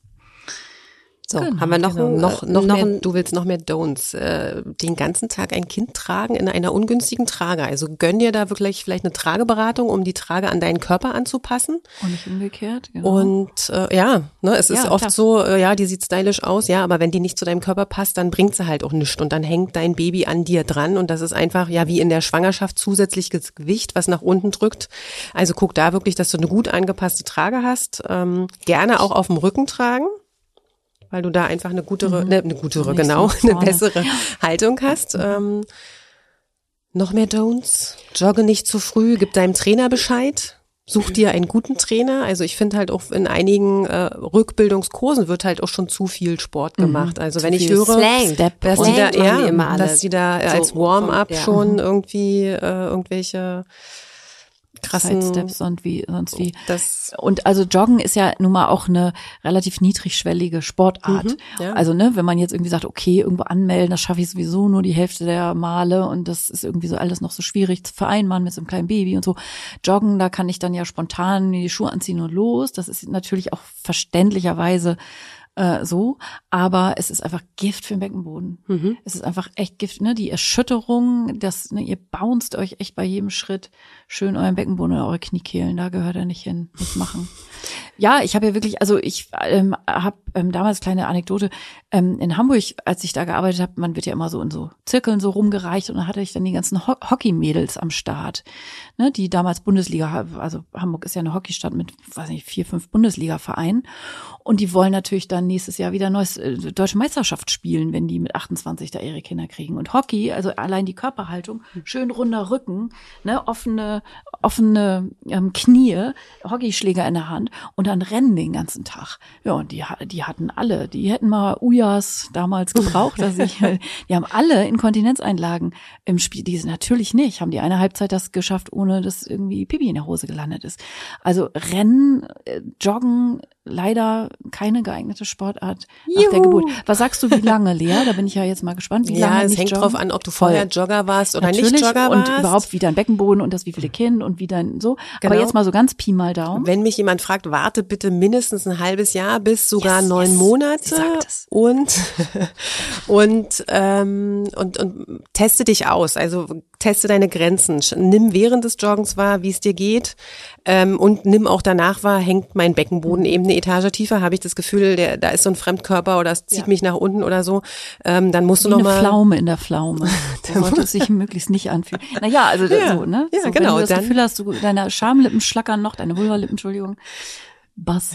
So, Genau, haben wir noch, Genau, noch, äh, noch, noch mehr, du willst noch mehr Don'ts. Äh, den ganzen Tag ein Kind tragen in einer ungünstigen Trage. Also gönn dir da wirklich vielleicht eine Trageberatung, um die Trage an deinen Körper anzupassen. Und nicht umgekehrt. Genau. Und äh, ja, ne, es ist Ja, oft klar. so, äh, ja, die sieht stylisch aus, ja, aber wenn die nicht zu deinem Körper passt, dann bringt sie halt auch nichts und dann hängt dein Baby an dir dran und das ist einfach, ja, wie in der Schwangerschaft zusätzliches Gewicht, was nach unten drückt. Also guck da wirklich, dass du eine gut angepasste Trage hast. Ähm, gerne auch auf dem Rücken tragen. Weil du da einfach eine gutere, ne, eine gutere, Mhm. Genau, (laughs) eine bessere Haltung hast. Ähm, noch mehr Don'ts. Jogge nicht zu früh, gib deinem Trainer Bescheid. Such dir einen guten Trainer. Also ich finde halt auch in einigen äh, Rückbildungskursen wird halt auch schon zu viel Sport mhm. gemacht. Also wenn ich höre, Slang. dass sie da eher, dass sie da als Warm-up ja. schon irgendwie äh, irgendwelche krassen Sidesteps und wie sonst wie. Das und also Joggen ist ja nun mal auch eine relativ niedrigschwellige Sportart. Mhm, ja. Also ne, wenn man jetzt irgendwie sagt, okay, irgendwo anmelden, das schaffe ich sowieso nur die Hälfte der Male und das ist irgendwie so alles noch so schwierig zu vereinbaren mit so einem kleinen Baby und so. Joggen, da kann ich dann ja spontan die Schuhe anziehen und los. Das ist natürlich auch verständlicherweise äh, so, aber es ist einfach Gift für den Beckenboden. Mhm. Es ist einfach echt Gift, ne? Die Erschütterung, das, ne, ihr bounced euch echt bei jedem Schritt schön euren Beckenboden oder eure Kniekehlen, da gehört er nicht hin, nicht machen. (laughs) Ja, ich habe ja wirklich, also ich ähm, habe ähm, damals kleine Anekdote ähm, in Hamburg, als ich da gearbeitet habe, man wird ja immer so in so Zirkeln so rumgereicht und da hatte ich dann die ganzen Ho Hockey-Mädels am Start, ne, die damals Bundesliga, also Hamburg ist ja eine Hockeystadt mit, weiß nicht, vier, fünf Bundesliga-Vereinen und die wollen natürlich dann nächstes Jahr wieder neues äh, deutsche Meisterschaft spielen, wenn die mit 28 da ihre Kinder kriegen. Und Hockey, also allein die Körperhaltung, schön runder Rücken, ne, offene, offene ähm, Knie, Hockeyschläger in der Hand und dann rennen den ganzen Tag. Ja, und die, die hatten alle, die hätten mal Ujas damals gebraucht, dass ich, (laughs) die haben alle Inkontinenzeinlagen im Spiel. Die sind natürlich nicht, haben die eine Halbzeit das geschafft, ohne dass irgendwie Pipi in der Hose gelandet ist. Also Rennen, äh, Joggen, leider keine geeignete Sportart Juhu. nach der Geburt. Was sagst du, wie lange, Lea? Da bin ich ja jetzt mal gespannt. Wie ja, lange es hängt joggen? drauf an, ob du vorher Jogger warst oder Natürlich. nicht Jogger warst. Und überhaupt wie dein Beckenboden und das wie viele Kind und wie dein so. Genau. Aber jetzt mal so ganz Pi mal Daumen. Wenn mich jemand fragt, warte bitte mindestens ein halbes Jahr bis sogar yes, neun yes. Monate und (laughs) und ähm, und und teste dich aus. Also teste deine Grenzen. Nimm während des Joggens wahr, wie es dir geht ähm, und nimm auch danach wahr, hängt mein Beckenboden eben eine Etage tiefer, habe ich das Gefühl, der, da ist so ein Fremdkörper oder es zieht ja. mich nach unten oder so, ähm, dann musst du noch mal eine Pflaume in der Pflaume. (laughs) so sollte es sich möglichst nicht anfühlen. Naja, also ja, so, ne? Ja, so, genau. Wenn du das dann, Gefühl hast, du, deine Schamlippen schlackern noch, deine Vulvalippen, Entschuldigung, Bass,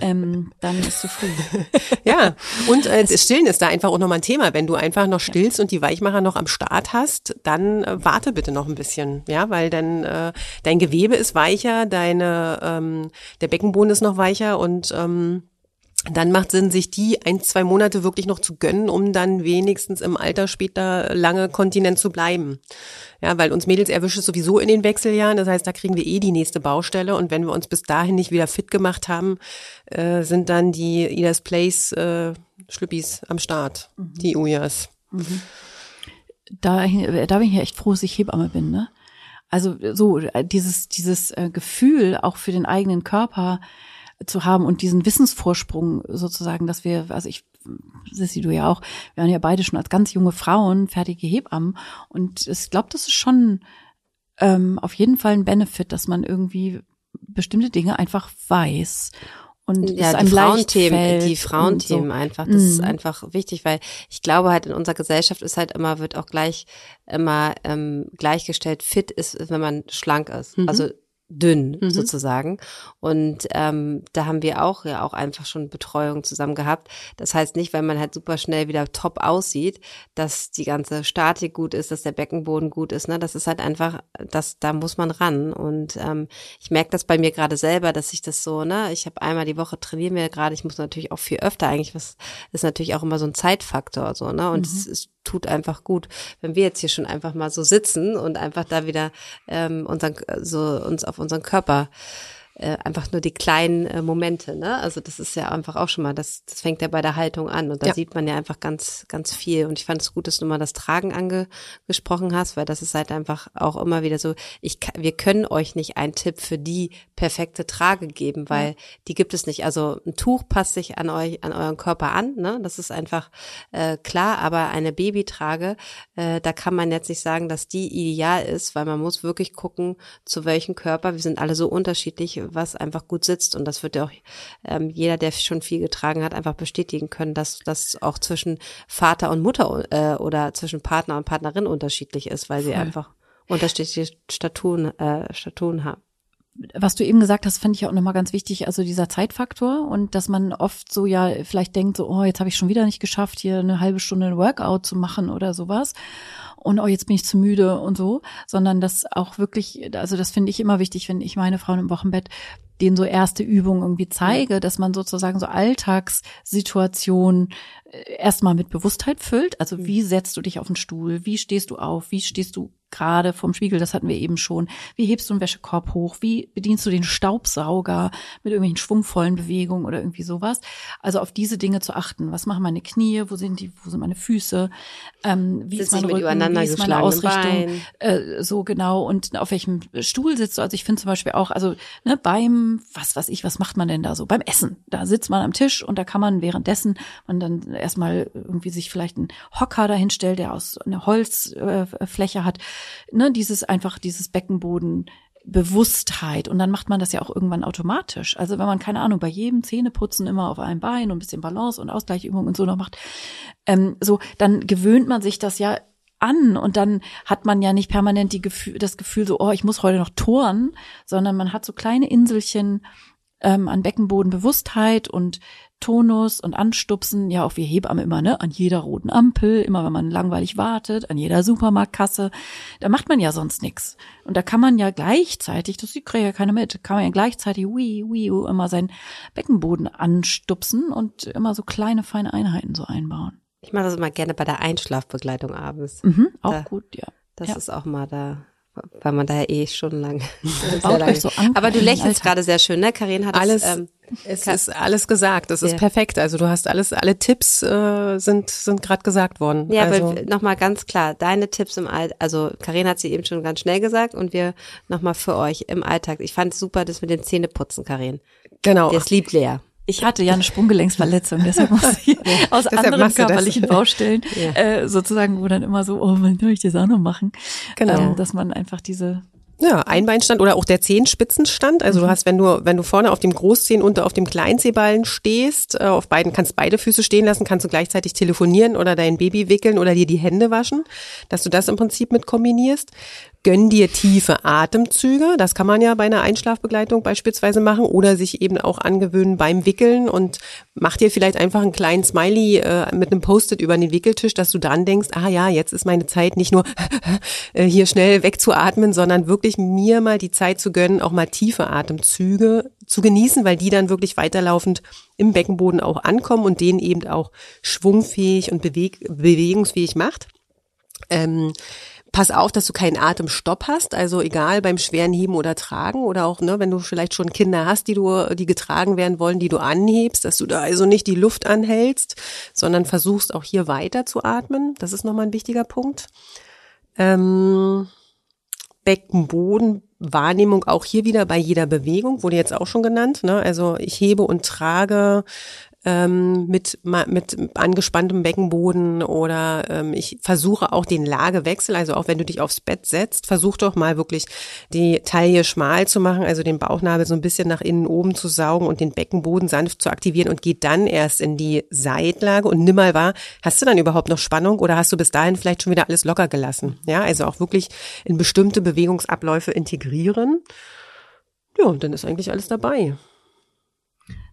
ähm, dann ist zu früh. (laughs) ja, und äh, das Stillen ist da einfach auch nochmal ein Thema. Wenn du einfach noch stillst und die Weichmacher noch am Start hast, dann äh, warte bitte noch ein bisschen, ja, weil dann äh, dein Gewebe ist weicher, deine ähm, der Beckenboden ist noch weicher und ähm, dann macht Sinn, sich die ein, zwei Monate wirklich noch zu gönnen, um dann wenigstens im Alter später lange Kontinent zu bleiben. Ja, weil uns Mädels erwischt es sowieso in den Wechseljahren. Das heißt, da kriegen wir eh die nächste Baustelle. Und wenn wir uns bis dahin nicht wieder fit gemacht haben, äh, sind dann die Idas Place äh, Schlüppis am Start, mhm. die Ujas. Mhm. Da, da bin ich ja echt froh, dass ich Hebamme bin, ne? Also so dieses, dieses äh, Gefühl auch für den eigenen Körper, zu haben und diesen Wissensvorsprung sozusagen, dass wir, also ich, Sissi, du ja auch, wir waren ja beide schon als ganz junge Frauen fertige Hebammen und ich glaube, das ist schon ähm, auf jeden Fall ein Benefit, dass man irgendwie bestimmte Dinge einfach weiß und ja, die Frauenthemen, die Frauenthemen so. einfach, das mhm. ist einfach wichtig, weil ich glaube halt in unserer Gesellschaft ist halt immer, wird auch gleich immer ähm, gleichgestellt, fit ist, wenn man schlank ist. Mhm. Also dünn mhm. sozusagen. Und ähm, da haben wir auch ja auch einfach schon Betreuung zusammen gehabt. Das heißt nicht, weil man halt super schnell wieder top aussieht, dass die ganze Statik gut ist, dass der Beckenboden gut ist. Ne, das ist halt einfach, das da muss man ran. Und ähm, ich merke das bei mir gerade selber, dass ich das so, ne, ich habe einmal die Woche trainieren wir gerade. Ich muss natürlich auch viel öfter eigentlich. Was ist natürlich auch immer so ein Zeitfaktor so, ne? Und es mhm. ist tut einfach gut. Wenn wir jetzt hier schon einfach mal so sitzen und einfach da wieder ähm, unseren, so uns auf unseren Körper äh, einfach nur die kleinen äh, Momente, ne? Also das ist ja einfach auch schon mal, das, das fängt ja bei der Haltung an und da ja. sieht man ja einfach ganz, ganz viel. Und ich fand es gut, dass du mal das Tragen angesprochen hast, weil das ist halt einfach auch immer wieder so, ich, wir können euch nicht einen Tipp für die perfekte Trage geben, weil ja. die gibt es nicht. Also ein Tuch passt sich an euch, an euren Körper an, ne? Das ist einfach äh, klar, aber eine Babytrage, äh, da kann man jetzt nicht sagen, dass die ideal ist, weil man muss wirklich gucken, zu welchem Körper, wir sind alle so unterschiedlich, was einfach gut sitzt. Und das wird ja auch ähm, jeder, der schon viel getragen hat, einfach bestätigen können, dass das auch zwischen Vater und Mutter äh, oder zwischen Partner und Partnerin unterschiedlich ist, weil sie Voll. einfach unterschiedliche Statuen, äh, Statuen haben. Was du eben gesagt hast, finde ich auch nochmal ganz wichtig, also dieser Zeitfaktor und dass man oft so ja vielleicht denkt, so, oh, jetzt habe ich schon wieder nicht geschafft, hier eine halbe Stunde ein Workout zu machen oder sowas und oh, jetzt bin ich zu müde und so, sondern das auch wirklich, also das finde ich immer wichtig, wenn ich meine Frauen im Wochenbett denen so erste Übungen irgendwie zeige, dass man sozusagen so Alltagssituationen äh, erstmal mit Bewusstheit füllt. Also wie setzt du dich auf den Stuhl? Wie stehst du auf? Wie stehst du gerade vom Spiegel, das hatten wir eben schon. Wie hebst du einen Wäschekorb hoch? Wie bedienst du den Staubsauger mit irgendwelchen schwungvollen Bewegungen oder irgendwie sowas? Also auf diese Dinge zu achten. Was machen meine Knie? Wo sind die? Wo sind meine Füße? Ähm, wie Sitz ist mein Rücken? Wie ist meine Ausrichtung? Äh, so genau. Und auf welchem Stuhl sitzt du? Also ich finde zum Beispiel auch, also ne, beim, was weiß ich, was macht man denn da so? Beim Essen. Da sitzt man am Tisch und da kann man währenddessen man dann erstmal irgendwie sich vielleicht einen Hocker dahinstellt, der aus einer Holzfläche äh, hat ne, dieses einfach dieses Beckenboden Bewusstheit und dann macht man das ja auch irgendwann automatisch. Also wenn man keine Ahnung bei jedem Zähneputzen immer auf einem Bein und ein bisschen Balance und Ausgleichübung und so noch macht, ähm, so dann gewöhnt man sich das ja an und dann hat man ja nicht permanent die Gefühl, das Gefühl so, oh, ich muss heute noch toren, sondern man hat so kleine Inselchen ähm, an Beckenbodenbewusstheit und Tonus und Anstupsen, ja auch wie Hebamme immer, ne, an jeder roten Ampel, immer wenn man langweilig wartet, an jeder Supermarktkasse, da macht man ja sonst nix. Und da kann man ja gleichzeitig, das kriegt ja keiner mit, kann man ja gleichzeitig wie, wie, immer seinen Beckenboden anstupsen und immer so kleine, feine Einheiten so einbauen. Ich mache das immer gerne bei der Einschlafbegleitung abends. Mhm, auch Da- gut, ja. Das Ja. ist auch mal da, weil man da ja eh stundenlang. (laughs) sehr Baut lange- euch so Aber du den lächelst gerade sehr schön, ne? Karin hat Alles, Das, ähm, es ist alles gesagt. Es ist Ja. perfekt. Also du hast alles, alle Tipps äh, sind sind gerade gesagt worden. ja, also, aber nochmal ganz klar, deine Tipps im Alltag, also Karin hat sie eben schon ganz schnell gesagt und wir nochmal für euch im Alltag. Ich fand es super, das mit dem Zähneputzen, Karin. genau. Das liebt Lea. Ich hatte ja eine Sprunggelenksverletzung, deshalb muss ich (laughs) aus Deshalb anderen du das. körperlichen Baustellen (laughs) Ja. äh, sozusagen, wo dann immer so, oh, wann soll ich das auch noch machen? Genau. Ähm, dass man einfach diese Ja, Einbeinstand oder auch der Zehenspitzenstand. Also Mhm. du hast, wenn du, wenn du vorne auf dem Großzehen und auf dem Kleinzehballen stehst, äh, auf beiden, kannst beide Füße stehen lassen, kannst du gleichzeitig telefonieren oder dein Baby wickeln oder dir die Hände waschen, dass du das im Prinzip mit kombinierst. Gönn dir tiefe Atemzüge. Das kann man ja bei einer Einschlafbegleitung beispielsweise machen oder sich eben auch angewöhnen beim Wickeln und mach dir vielleicht einfach einen kleinen Smiley äh, mit einem Post-it über den Wickeltisch, dass du dran denkst, ah ja, jetzt ist meine Zeit nicht nur (laughs) äh, hier schnell wegzuatmen, sondern wirklich mir mal die Zeit zu gönnen, auch mal tiefe Atemzüge zu genießen, weil die dann wirklich weiterlaufend im Beckenboden auch ankommen und den eben auch schwungfähig und beweg bewegungsfähig macht. Ähm, pass auf, dass du keinen Atemstopp hast. Also egal beim schweren Heben oder Tragen oder auch, ne, wenn du vielleicht schon Kinder hast, die du, die getragen werden wollen, die du anhebst, dass du da also nicht die Luft anhältst, sondern versuchst auch hier weiter zu atmen. Das ist nochmal ein wichtiger Punkt. Ähm, Beckenbodenwahrnehmung auch hier wieder bei jeder Bewegung, wurde jetzt auch schon genannt. Ne? Also ich hebe und trage ähm, mit, mit angespanntem Beckenboden oder ähm, ich versuche auch den Lagewechsel, also auch wenn du dich aufs Bett setzt, versuch doch mal wirklich die Taille schmal zu machen, also den Bauchnabel so ein bisschen nach innen oben zu saugen und den Beckenboden sanft zu aktivieren und geh dann erst in die Seitlage und nimm mal wahr, hast du dann überhaupt noch Spannung oder hast du bis dahin vielleicht schon wieder alles locker gelassen? Ja, also auch wirklich in bestimmte Bewegungsabläufe integrieren. Ja, und dann ist eigentlich alles dabei.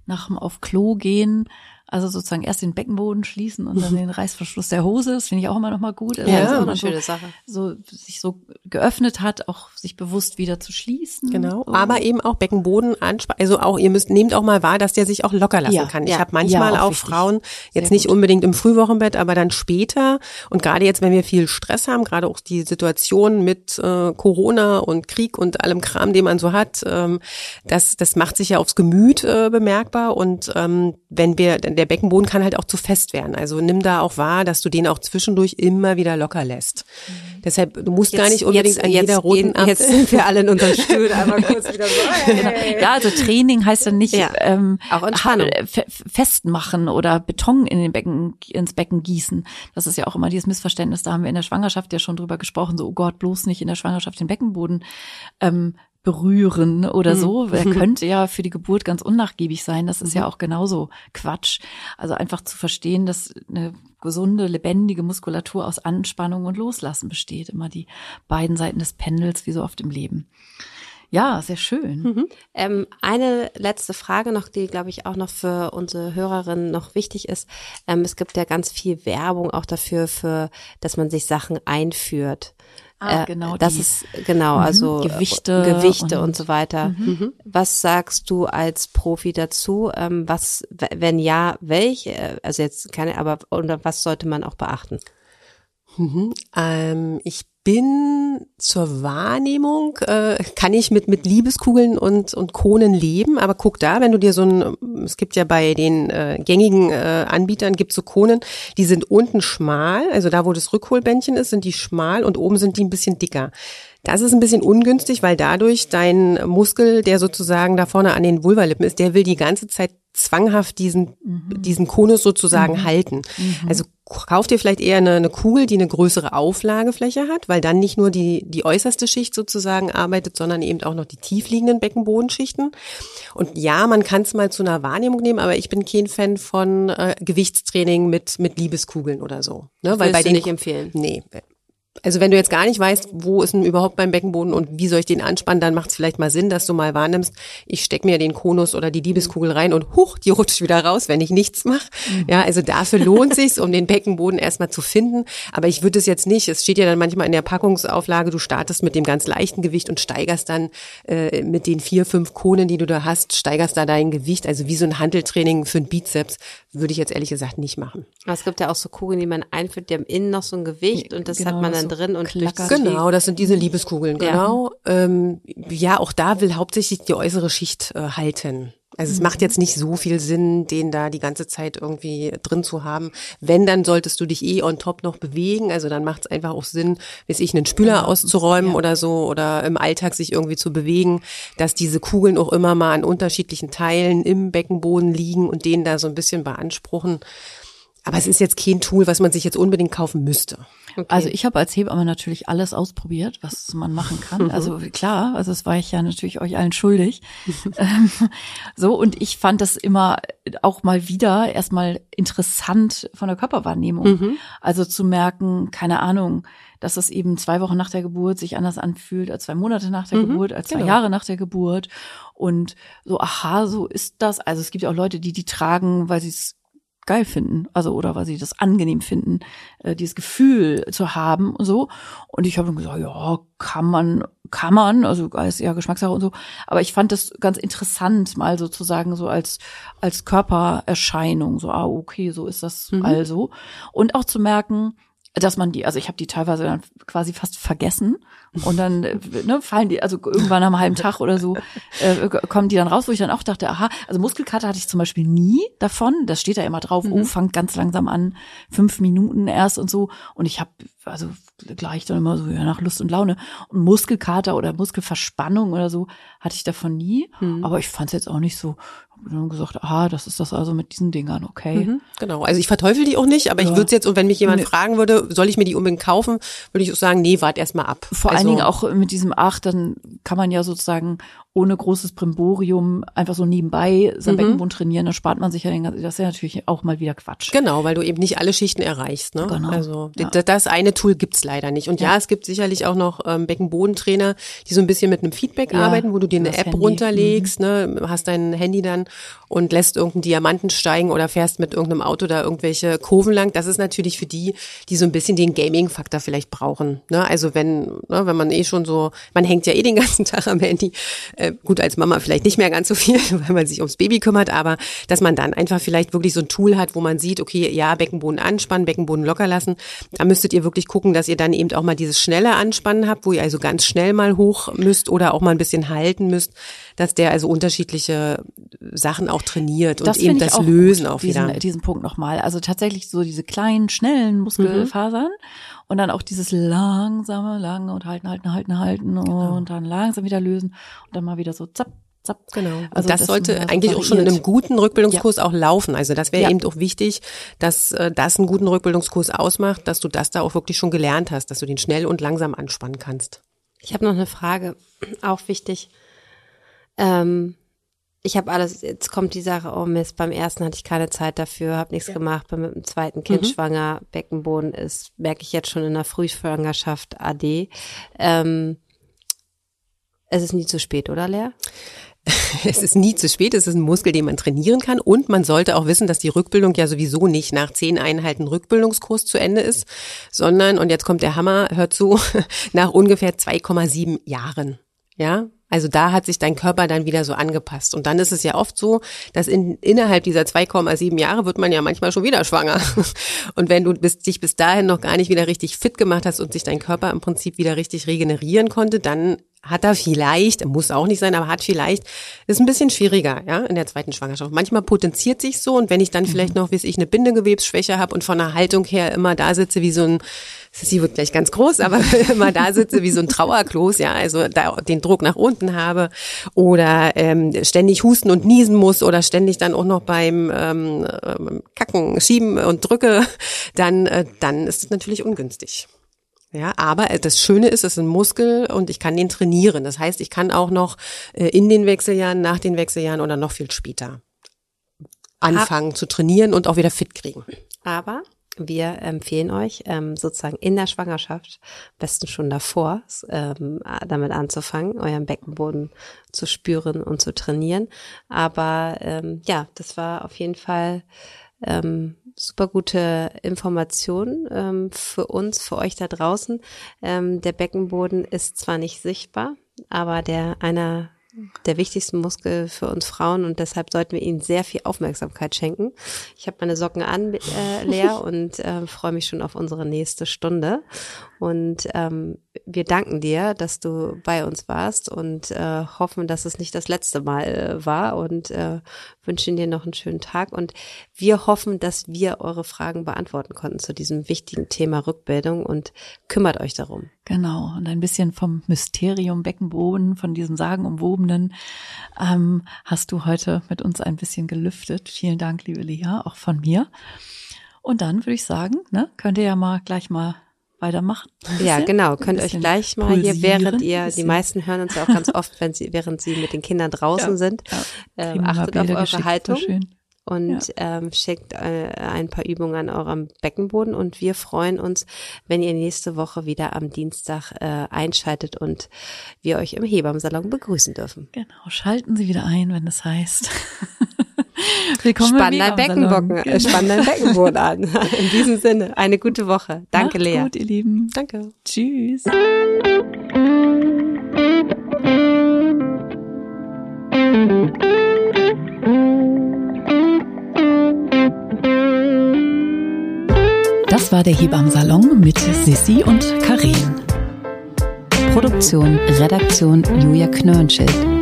Nach dem auf Klo gehen, also sozusagen erst den Beckenboden schließen und dann (laughs) den Reißverschluss der Hose. Das finde ich auch immer noch mal gut. Also Ja, man eine so, schöne Sache. so sich so geöffnet hat, auch sich bewusst wieder zu schließen. Genau, So. aber eben auch Beckenboden anspannen. Also auch, ihr müsst, nehmt auch mal wahr, dass der sich auch locker lassen Ja, kann. Ich ja, habe manchmal ja, auch auch. Frauen, jetzt Sehr nicht gut. unbedingt im Frühwochenbett, aber dann später und gerade jetzt, wenn wir viel Stress haben, gerade auch die Situation mit äh, Corona und Krieg und allem Kram, den man so hat, ähm, das, das macht sich ja aufs Gemüt äh, bemerkbar und ähm, wenn wir, der Beckenboden kann halt auch zu fest werden. Also nimm da auch wahr, dass du den auch zwischendurch immer wieder locker lässt. Deshalb, du musst gar nicht unbedingt an jeder roten gehen, jetzt sind wir alle in unseren Stühlen einmal (laughs) kurz wieder so. Hey. Ja, also Training heißt dann nicht Ja, ähm, auch Entspannung. festmachen oder Beton in den Becken ins Becken gießen. Das ist ja auch immer dieses Missverständnis. Da haben wir in der Schwangerschaft ja schon drüber gesprochen. So, oh Gott, bloß nicht in der Schwangerschaft den Beckenboden ähm, berühren oder so. Der (laughs) könnte ja für die Geburt ganz unnachgiebig sein. Das ist ja auch genauso Quatsch. Also einfach zu verstehen, dass eine gesunde, lebendige Muskulatur aus Anspannung und Loslassen besteht. Immer die beiden Seiten des Pendels, wie so oft im Leben. Ja, sehr schön. Mhm. Ähm, eine letzte Frage noch, die, glaube ich, auch noch für unsere Hörerinnen noch wichtig ist. Ähm, es gibt ja ganz viel Werbung auch dafür, für, dass man sich Sachen einführt. Ah, äh, genau. Das die. ist genau, also mhm. Gewichte, Gewichte und, und so weiter. Mhm. Was sagst du als Profi dazu? Ähm, was, wenn ja, welche? Also jetzt keine, aber oder was sollte man auch beachten? Mhm. Ähm, ich bin zur Wahrnehmung, äh, kann ich mit, mit Liebeskugeln und, und Konen leben, aber guck da, wenn du dir so ein, es gibt ja bei den äh, gängigen äh, Anbietern, gibt so Konen, die sind unten schmal, also da, wo das Rückholbändchen ist, sind die schmal und oben sind die ein bisschen dicker. Das ist ein bisschen ungünstig, weil dadurch dein Muskel, der sozusagen da vorne an den Vulvalippen ist, der will die ganze Zeit zwanghaft diesen, mhm. diesen Konus sozusagen mhm. halten. Mhm. Also kauf dir vielleicht eher eine, eine, Kugel, die eine größere Auflagefläche hat, weil dann nicht nur die, die äußerste Schicht sozusagen arbeitet, sondern eben auch noch die tiefliegenden Beckenbodenschichten. Und ja, man kann es mal zu einer Wahrnehmung nehmen, aber ich bin kein Fan von äh, Gewichtstraining mit, mit Liebeskugeln oder so. Ne? Weil bei den nicht empfehlen. Nee, also wenn du jetzt gar nicht weißt, wo ist denn überhaupt mein Beckenboden und wie soll ich den anspannen, dann macht es vielleicht mal Sinn, dass du mal wahrnimmst, ich steck mir den Konus oder die Liebeskugel rein und huch, die rutscht wieder raus, wenn ich nichts mache. Mhm. Ja, also dafür lohnt sich's, um den Beckenboden erstmal zu finden. Aber ich würde es jetzt nicht. Es steht ja dann manchmal in der Packungsauflage, du startest mit dem ganz leichten Gewicht und steigerst dann äh, mit den vier, fünf Konen, die du da hast, steigerst da dein Gewicht. Also wie so ein Handeltraining für einen Bizeps würde ich jetzt ehrlich gesagt nicht machen. Aber es gibt ja auch so Kugeln, die man einführt, die haben innen noch so ein Gewicht und das genau, hat man dann so drin und klackert. Genau, das sind diese Liebeskugeln, genau. Ja, ähm, ja auch da will hauptsächlich die äußere Schicht äh, halten. Also es macht jetzt nicht so viel Sinn, den da die ganze Zeit irgendwie drin zu haben. Wenn, dann solltest du dich eh on top noch bewegen. Also dann macht es einfach auch Sinn, bis ich einen Spüler genau. auszuräumen ja. oder so oder im Alltag sich irgendwie zu bewegen, dass diese Kugeln auch immer mal an unterschiedlichen Teilen im Beckenboden liegen und den da so ein bisschen beanspruchen. Aber es ist jetzt kein Tool, was man sich jetzt unbedingt kaufen müsste. Okay. Also ich habe als Hebamme natürlich alles ausprobiert, was man machen kann. (laughs) Also klar, also das war ich ja natürlich euch allen schuldig. (laughs) Ähm, so und ich fand das immer auch mal wieder erstmal interessant von der Körperwahrnehmung. Mhm. Also zu merken, keine Ahnung, dass es eben zwei Wochen nach der Geburt sich anders anfühlt als zwei Monate nach der mhm, Geburt, als zwei genau. Jahre nach der Geburt. Und so, aha, so ist das. Also es gibt ja auch Leute, die die tragen, weil sie es geil finden, also oder weil sie das angenehm finden, äh, dieses Gefühl zu haben und so. Und ich habe dann gesagt, ja, kann man, kann man, also als ja Geschmackssache und so. Aber ich fand das ganz interessant, mal sozusagen so als als Körpererscheinung, so ah okay, so ist das mhm. also. Und auch zu merken, dass man die, also ich habe die teilweise dann quasi fast vergessen. Und dann ne, fallen die, also irgendwann am halben Tag oder so äh, kommen die dann raus, wo ich dann auch dachte, aha, also Muskelkater hatte ich zum Beispiel nie davon, das steht da immer drauf, oh, mhm. oh, fangt ganz langsam an, fünf Minuten erst und so. Und ich habe also gleich dann immer so ja, nach Lust und Laune. Und Muskelkater oder Muskelverspannung oder so hatte ich davon nie, mhm. aber ich fand es jetzt auch nicht so, dann gesagt, aha, das ist das also mit diesen Dingern, okay. Mhm, genau, also ich verteufel die auch nicht, aber ja. ich würde jetzt, und wenn mich jemand nee. fragen würde, soll ich mir die unbedingt kaufen, würde ich auch sagen, nee, wart erst mal ab. Vor also, allen Dingen auch mit diesem Ach, dann kann man ja sozusagen ohne großes Brimborium einfach so nebenbei sein mhm. Beckenboden trainieren, dann spart man sich ja den ganzen, das ist ja natürlich auch mal wieder Quatsch. Genau, weil du eben nicht alle Schichten erreichst. Ne? Genau. Also ja. das eine Tool gibt's leider nicht. Und ja, ja es gibt sicherlich auch noch ähm, Beckenbodentrainer, die so ein bisschen mit einem Feedback ja, arbeiten, wo du dir eine App Handy. runterlegst, mhm. ne, hast dein Handy dann und lässt irgendeinen Diamanten steigen oder fährst mit irgendeinem Auto da irgendwelche Kurven lang. Das ist natürlich für die, die so ein bisschen den Gaming-Faktor vielleicht brauchen. Ne? Also wenn, ne, wenn man eh schon so, man hängt ja eh den ganzen (laughs) Tag am Handy, äh, gut als Mama vielleicht nicht mehr ganz so viel, (laughs) weil man sich ums Baby kümmert, aber dass man dann einfach vielleicht wirklich so ein Tool hat, wo man sieht, okay, ja, Beckenboden anspannen, Beckenboden locker lassen. Da müsstet ihr wirklich gucken, dass ihr dann eben auch mal dieses schnelle Anspannen habt, wo ihr also ganz schnell mal hoch müsst oder auch mal ein bisschen halten müsst, dass der also unterschiedliche Sachen auch trainiert und eben das auch Lösen gut, auch wieder. Diesen, diesen Punkt nochmal. Also tatsächlich so diese kleinen, schnellen Muskelfasern mhm. und dann auch dieses langsame, lange und halten, halten, halten, halten genau. und dann langsam wieder lösen und dann mal wieder so zapp, zapp. Genau. Also das, das sollte eigentlich auch schon in einem guten Rückbildungskurs ja. auch laufen. Also das wäre ja. eben auch wichtig, dass äh, das einen guten Rückbildungskurs ausmacht, dass du das da auch wirklich schon gelernt hast, dass du den schnell und langsam anspannen kannst. Ich habe noch eine Frage, auch wichtig. Ähm, ich habe alles, jetzt kommt die Sache, oh Mist, beim ersten hatte ich keine Zeit dafür, habe nichts ja. gemacht, bin mit dem zweiten Kind mhm. schwanger, Beckenboden ist, merke ich jetzt schon in der Frühschwangerschaft AD. Ähm, Es ist nie zu spät, oder Lea? (laughs) es ist nie zu spät, es ist ein Muskel, den man trainieren kann und man sollte auch wissen, dass die Rückbildung ja sowieso nicht nach zehn Einheiten Rückbildungskurs zu Ende ist, sondern, und jetzt kommt der Hammer, hört zu, (laughs) nach ungefähr 2,7 Jahren. Ja, also da hat sich dein Körper dann wieder so angepasst. Und dann ist es ja oft so, dass in, innerhalb dieser 2,7 Jahre wird man ja manchmal schon wieder schwanger. (laughs) Und wenn du bis, dich bis dahin noch gar nicht wieder richtig fit gemacht hast und sich dein Körper im Prinzip wieder richtig regenerieren konnte, dann hat er vielleicht, muss auch nicht sein, aber hat vielleicht, ist ein bisschen schwieriger, ja, in der zweiten Schwangerschaft. Manchmal potenziert sich so und wenn ich dann vielleicht mhm. noch, wie ich, eine Bindegewebsschwäche habe und von der Haltung her immer da sitze wie so ein, sie wird gleich ganz groß, aber (laughs) immer da sitze wie so ein Trauerklos, ja, also da den Druck nach unten habe oder ähm, ständig husten und niesen muss oder ständig dann auch noch beim ähm, ähm Kacken, Schieben und drücke, dann, äh, dann ist es natürlich ungünstig. Ja, aber äh, das Schöne ist, es ist ein Muskel und ich kann den trainieren. Das heißt, ich kann auch noch äh, in den Wechseljahren, nach den Wechseljahren oder noch viel später anfangen ah. zu trainieren und auch wieder fit kriegen. Aber wir empfehlen euch, ähm, sozusagen in der Schwangerschaft, besten schon davor, ähm, damit anzufangen, euren Beckenboden zu spüren und zu trainieren. Aber ähm, ja, das war auf jeden Fall ähm, super gute Information ähm, für uns, für euch da draußen. Ähm, der Beckenboden ist zwar nicht sichtbar, aber der einer der wichtigsten Muskel für uns Frauen und deshalb sollten wir ihnen sehr viel Aufmerksamkeit schenken. Ich habe meine Socken an, äh, leer (laughs) und äh, freue mich schon auf unsere nächste Stunde. Und ähm, wir danken dir, dass du bei uns warst und äh, hoffen, dass es nicht das letzte Mal äh, war und äh, wünschen dir noch einen schönen Tag. Und wir hoffen, dass wir eure Fragen beantworten konnten zu diesem wichtigen Thema Rückbildung und kümmert euch darum. Genau. Und ein bisschen vom Mysterium Beckenboden, von diesem sagenumwobenen, ähm, hast du heute mit uns ein bisschen gelüftet. Vielen Dank, liebe Lea, auch von mir. Und dann würde ich sagen, ne, könnt ihr ja mal gleich mal weitermachen. Ja, genau. Könnt euch gleich mal hier, während ihr, die meisten hören uns ja auch ganz oft, wenn sie, während sie mit den Kindern draußen ja, sind, ja. Äh, achtet auf eure Haltung und ja. ähm, schickt äh, ein paar Übungen an eurem Beckenboden und wir freuen uns, wenn ihr nächste Woche wieder am Dienstag äh, einschaltet und wir euch im Hebammsalon begrüßen dürfen. Genau, schalten Sie wieder ein, wenn es heißt. (laughs) Willkommen Spann dein Beckenbocken, genau. spann dein Beckenboden an. (laughs) In diesem Sinne, eine gute Woche. Danke, Macht's Lea. gut, ihr Lieben. Danke. Tschüss. Das war der Hebammsalon mit Sissi und Karin. Produktion, Redaktion Julia Knörnschild.